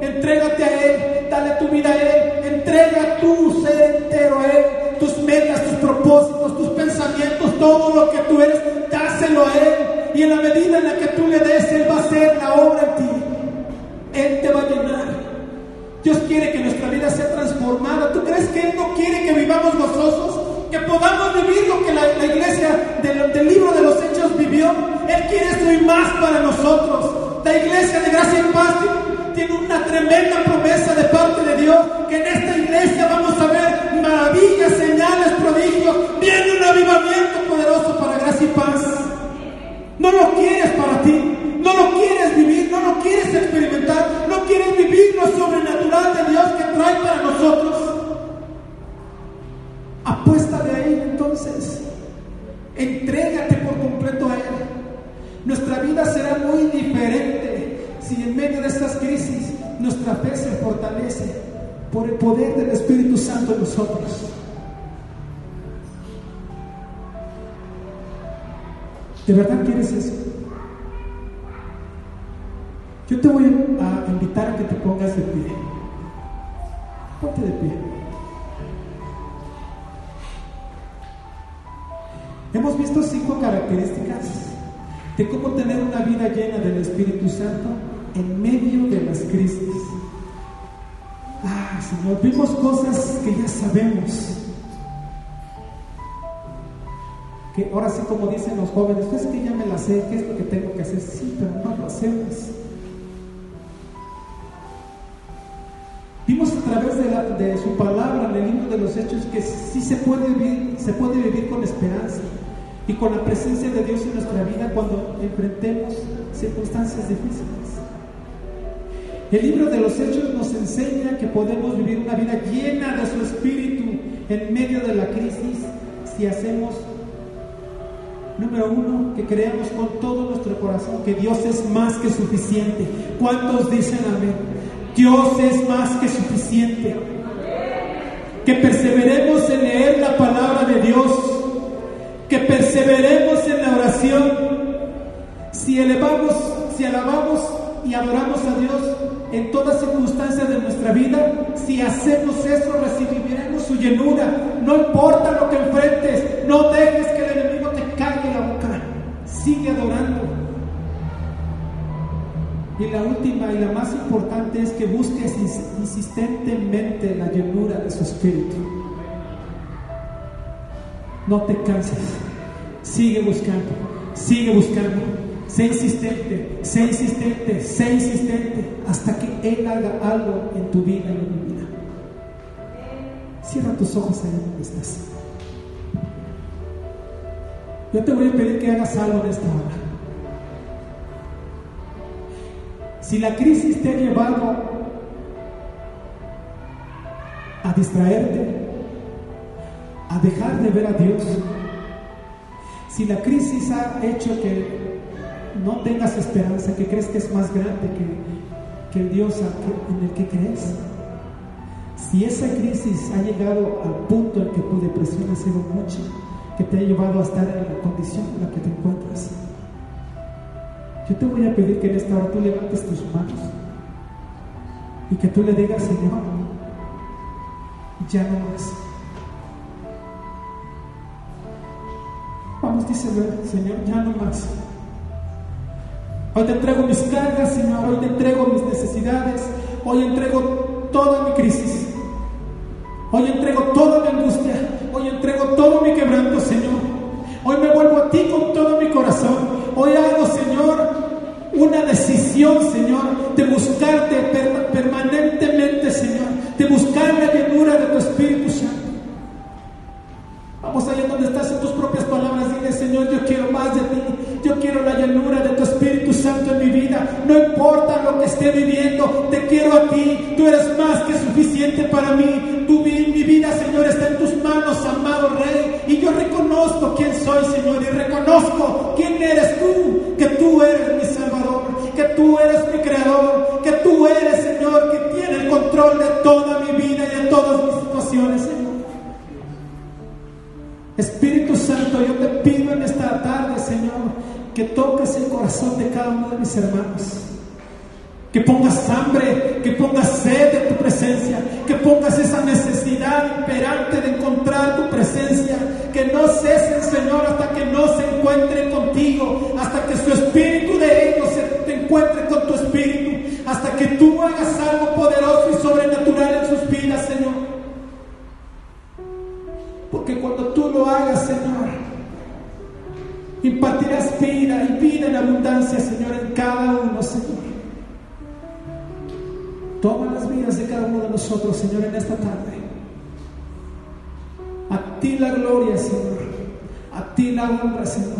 entrégate a Él, dale tu vida a Él propósitos, tus pensamientos, todo lo que tú eres, dáselo a Él. Y en la medida en la que tú le des, Él va a hacer la obra en ti. Él te va a llenar. Dios quiere que nuestra vida sea transformada. ¿Tú crees que Él no quiere que vivamos gozosos? Que podamos vivir lo que la, iglesia del, del, libro de los Hechos vivió. Él quiere esto y más para nosotros. La iglesia de gracia y paz tiene una tremenda promesa de parte de Dios. Que en esta iglesia vamos a ver maravillas, señales, prodigios. Viene un avivamiento poderoso para gracia y paz. No lo quieres para ti. No lo quieres vivir, no lo quieres experimentar, no quieres vivir lo sobrenatural de Dios que trae para nosotros. Apuesta de ahí entonces. Entrégate por completo a Él. Nuestra vida será muy diferente si en medio de estas crisis nuestra fe se fortalece por el poder del Espíritu Santo en nosotros. ¿De verdad quieres eso? Yo te voy a invitar a que te pongas de pie. Ponte de pie. Hemos visto cinco características de cómo tener una vida llena del Espíritu Santo en medio de las crisis. Señor, vimos cosas que ya sabemos. Que ahora sí, como dicen los jóvenes, pues es que ya me la sé, ¿qué es lo que tengo que hacer? Sí, pero no lo hacemos. Vimos a través de, su palabra en el libro de los Hechos que sí se puede, vivir, se puede vivir con esperanza y con la presencia de Dios en nuestra vida cuando enfrentemos circunstancias difíciles. El libro de los Hechos nos enseña que podemos vivir una vida llena de su espíritu en medio de la crisis si hacemos, número uno, que creamos con todo nuestro corazón que Dios es más que suficiente. ¿Cuántos dicen amén? Dios es más que suficiente. Que perseveremos en leer la palabra de Dios. Que perseveremos en la oración. Si elevamos, si alabamos y adoramos a Dios en todas circunstancias de nuestra vida, si hacemos eso recibiremos su llenura. No importa lo que enfrentes, no dejes que el enemigo te caiga la boca. Sigue adorando. Y la última y la más importante es que busques insistentemente la llenura de su espíritu. No te canses. Sigue buscando. Sigue buscando. Sé insistente. Sé insistente. Sé insistente. Hasta que Él haga algo en tu vida y en mi vida. Cierra tus ojos ahí donde estás. Yo te voy a pedir que hagas algo de esta hora. Si la crisis te ha llevado a distraerte, a dejar de ver a Dios, si la crisis ha hecho que no tengas esperanza, que crees que es más grande que, el Dios en el que crees, si esa crisis ha llegado al punto en que tu depresión ha sido mucha, que te ha llevado a estar en la condición en la que te encuentras, yo te voy a pedir que en esta hora tú levantes tus manos y que tú le digas, Señor, ya no más. Vamos, dice Señor, ya no más. Hoy te entrego mis cargas, Señor, hoy te entrego mis necesidades, hoy entrego toda mi crisis, hoy entrego toda mi angustia, hoy entrego todo mi quebranto, Señor. Hoy me vuelvo a ti con todo mi corazón. Hoy hago, Señor, una decisión, Señor, de buscarte permanentemente, suficiente para mí, tu, mi vida, Señor, está en tus manos, amado Rey, y yo reconozco quién soy, Señor, y reconozco quién eres tú, que tú eres mi Salvador, que tú eres mi Creador, que tú eres, Señor, que tiene el control de toda mi vida y de todas mis situaciones, Señor. Espíritu Santo, yo te pido en esta tarde, Señor, que toques el corazón de cada uno de mis hermanos. Que pongas hambre, necesidad imperante de encontrar tu presencia, que no cesen, Señor, hasta que no se encuentren contigo, hasta que su espíritu de ellos se encuentre con tu espíritu, hasta que tú hagas algo poderoso y sobrenatural en sus vidas, Señor. Porque cuando tú lo hagas, Señor, impartirás vida y vida en abundancia, Señor, en cada uno, Señor. Toma las vidas de cada uno de nosotros, Señor, en esta tarde. A honra, Señor.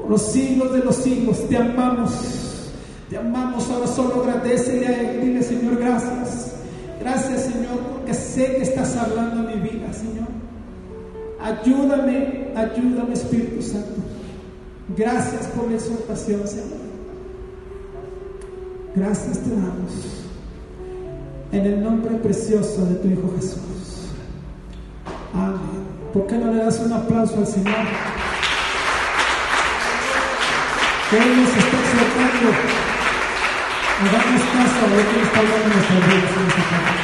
Por los siglos de los siglos te amamos. Te amamos. Ahora solo agradecele a Él. Dile, Señor, gracias. Gracias, Señor, porque sé que estás hablando en mi vida, Señor. Ayúdame, ayúdame, Espíritu Santo. Gracias por la exhortación, Señor. Gracias te damos. En el nombre precioso de tu Hijo Jesús. Amén. ¿Por qué no le das un aplauso al Señor? Que Él nos está exhortando. Hagamos caso a lo que está hablando en nuestras vidas en esta tarde.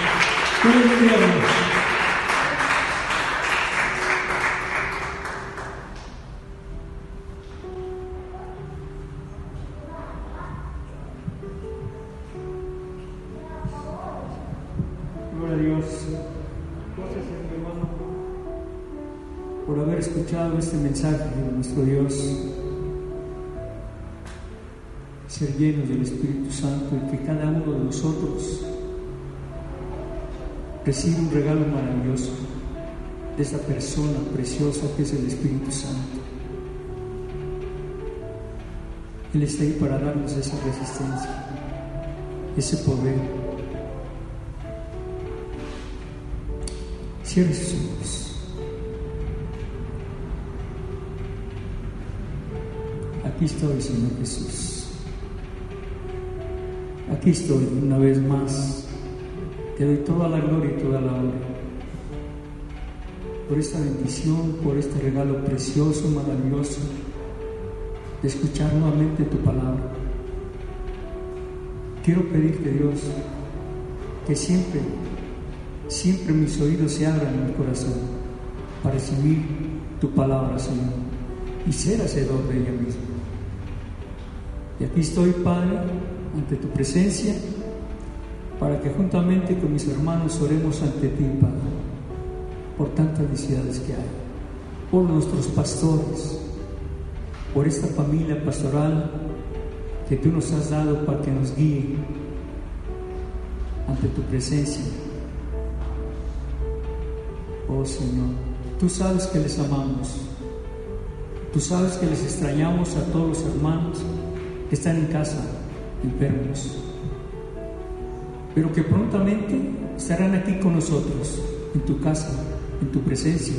Mi hermano. este mensaje de nuestro Dios, ser llenos del Espíritu Santo y que cada uno de nosotros reciba un regalo maravilloso de esta persona preciosa que es el Espíritu Santo. Él está ahí para darnos esa resistencia, ese poder. Cierre sus ojos. Aquí estoy, Señor Jesús. Aquí estoy una vez más. Te doy toda la gloria y toda la honra por esta bendición, por este regalo precioso, maravilloso, de escuchar nuevamente tu palabra. Quiero pedirte, Dios, que siempre, siempre mis oídos se abran en mi corazón para recibir tu palabra, Señor, y ser hacedor de ella misma. Aquí estoy, Padre, ante tu presencia, para que juntamente con mis hermanos oremos ante ti, Padre, por tantas necesidades que hay, por nuestros pastores, por esta familia pastoral que tú nos has dado para que nos guíe ante tu presencia. Oh Señor, tú sabes que les amamos, tú sabes que les extrañamos a todos los hermanos que están en casa enfermos, pero que prontamente estarán aquí con nosotros, en tu casa, en tu presencia,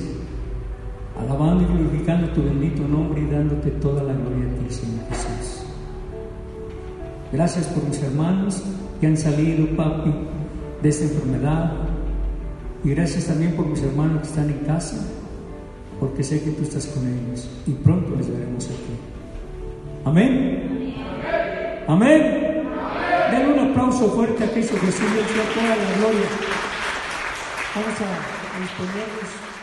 alabando y glorificando tu bendito nombre y dándote toda la gloria a ti, Señor Jesús. Gracias por mis hermanos que han salido, papi, de esta enfermedad. Y gracias también por mis hermanos que están en casa, porque sé que tú estás con ellos y pronto les veremos aquí. Amén. Amén. Den un aplauso fuerte a Cristo Jesús y toda la gloria. Vamos a disponernos.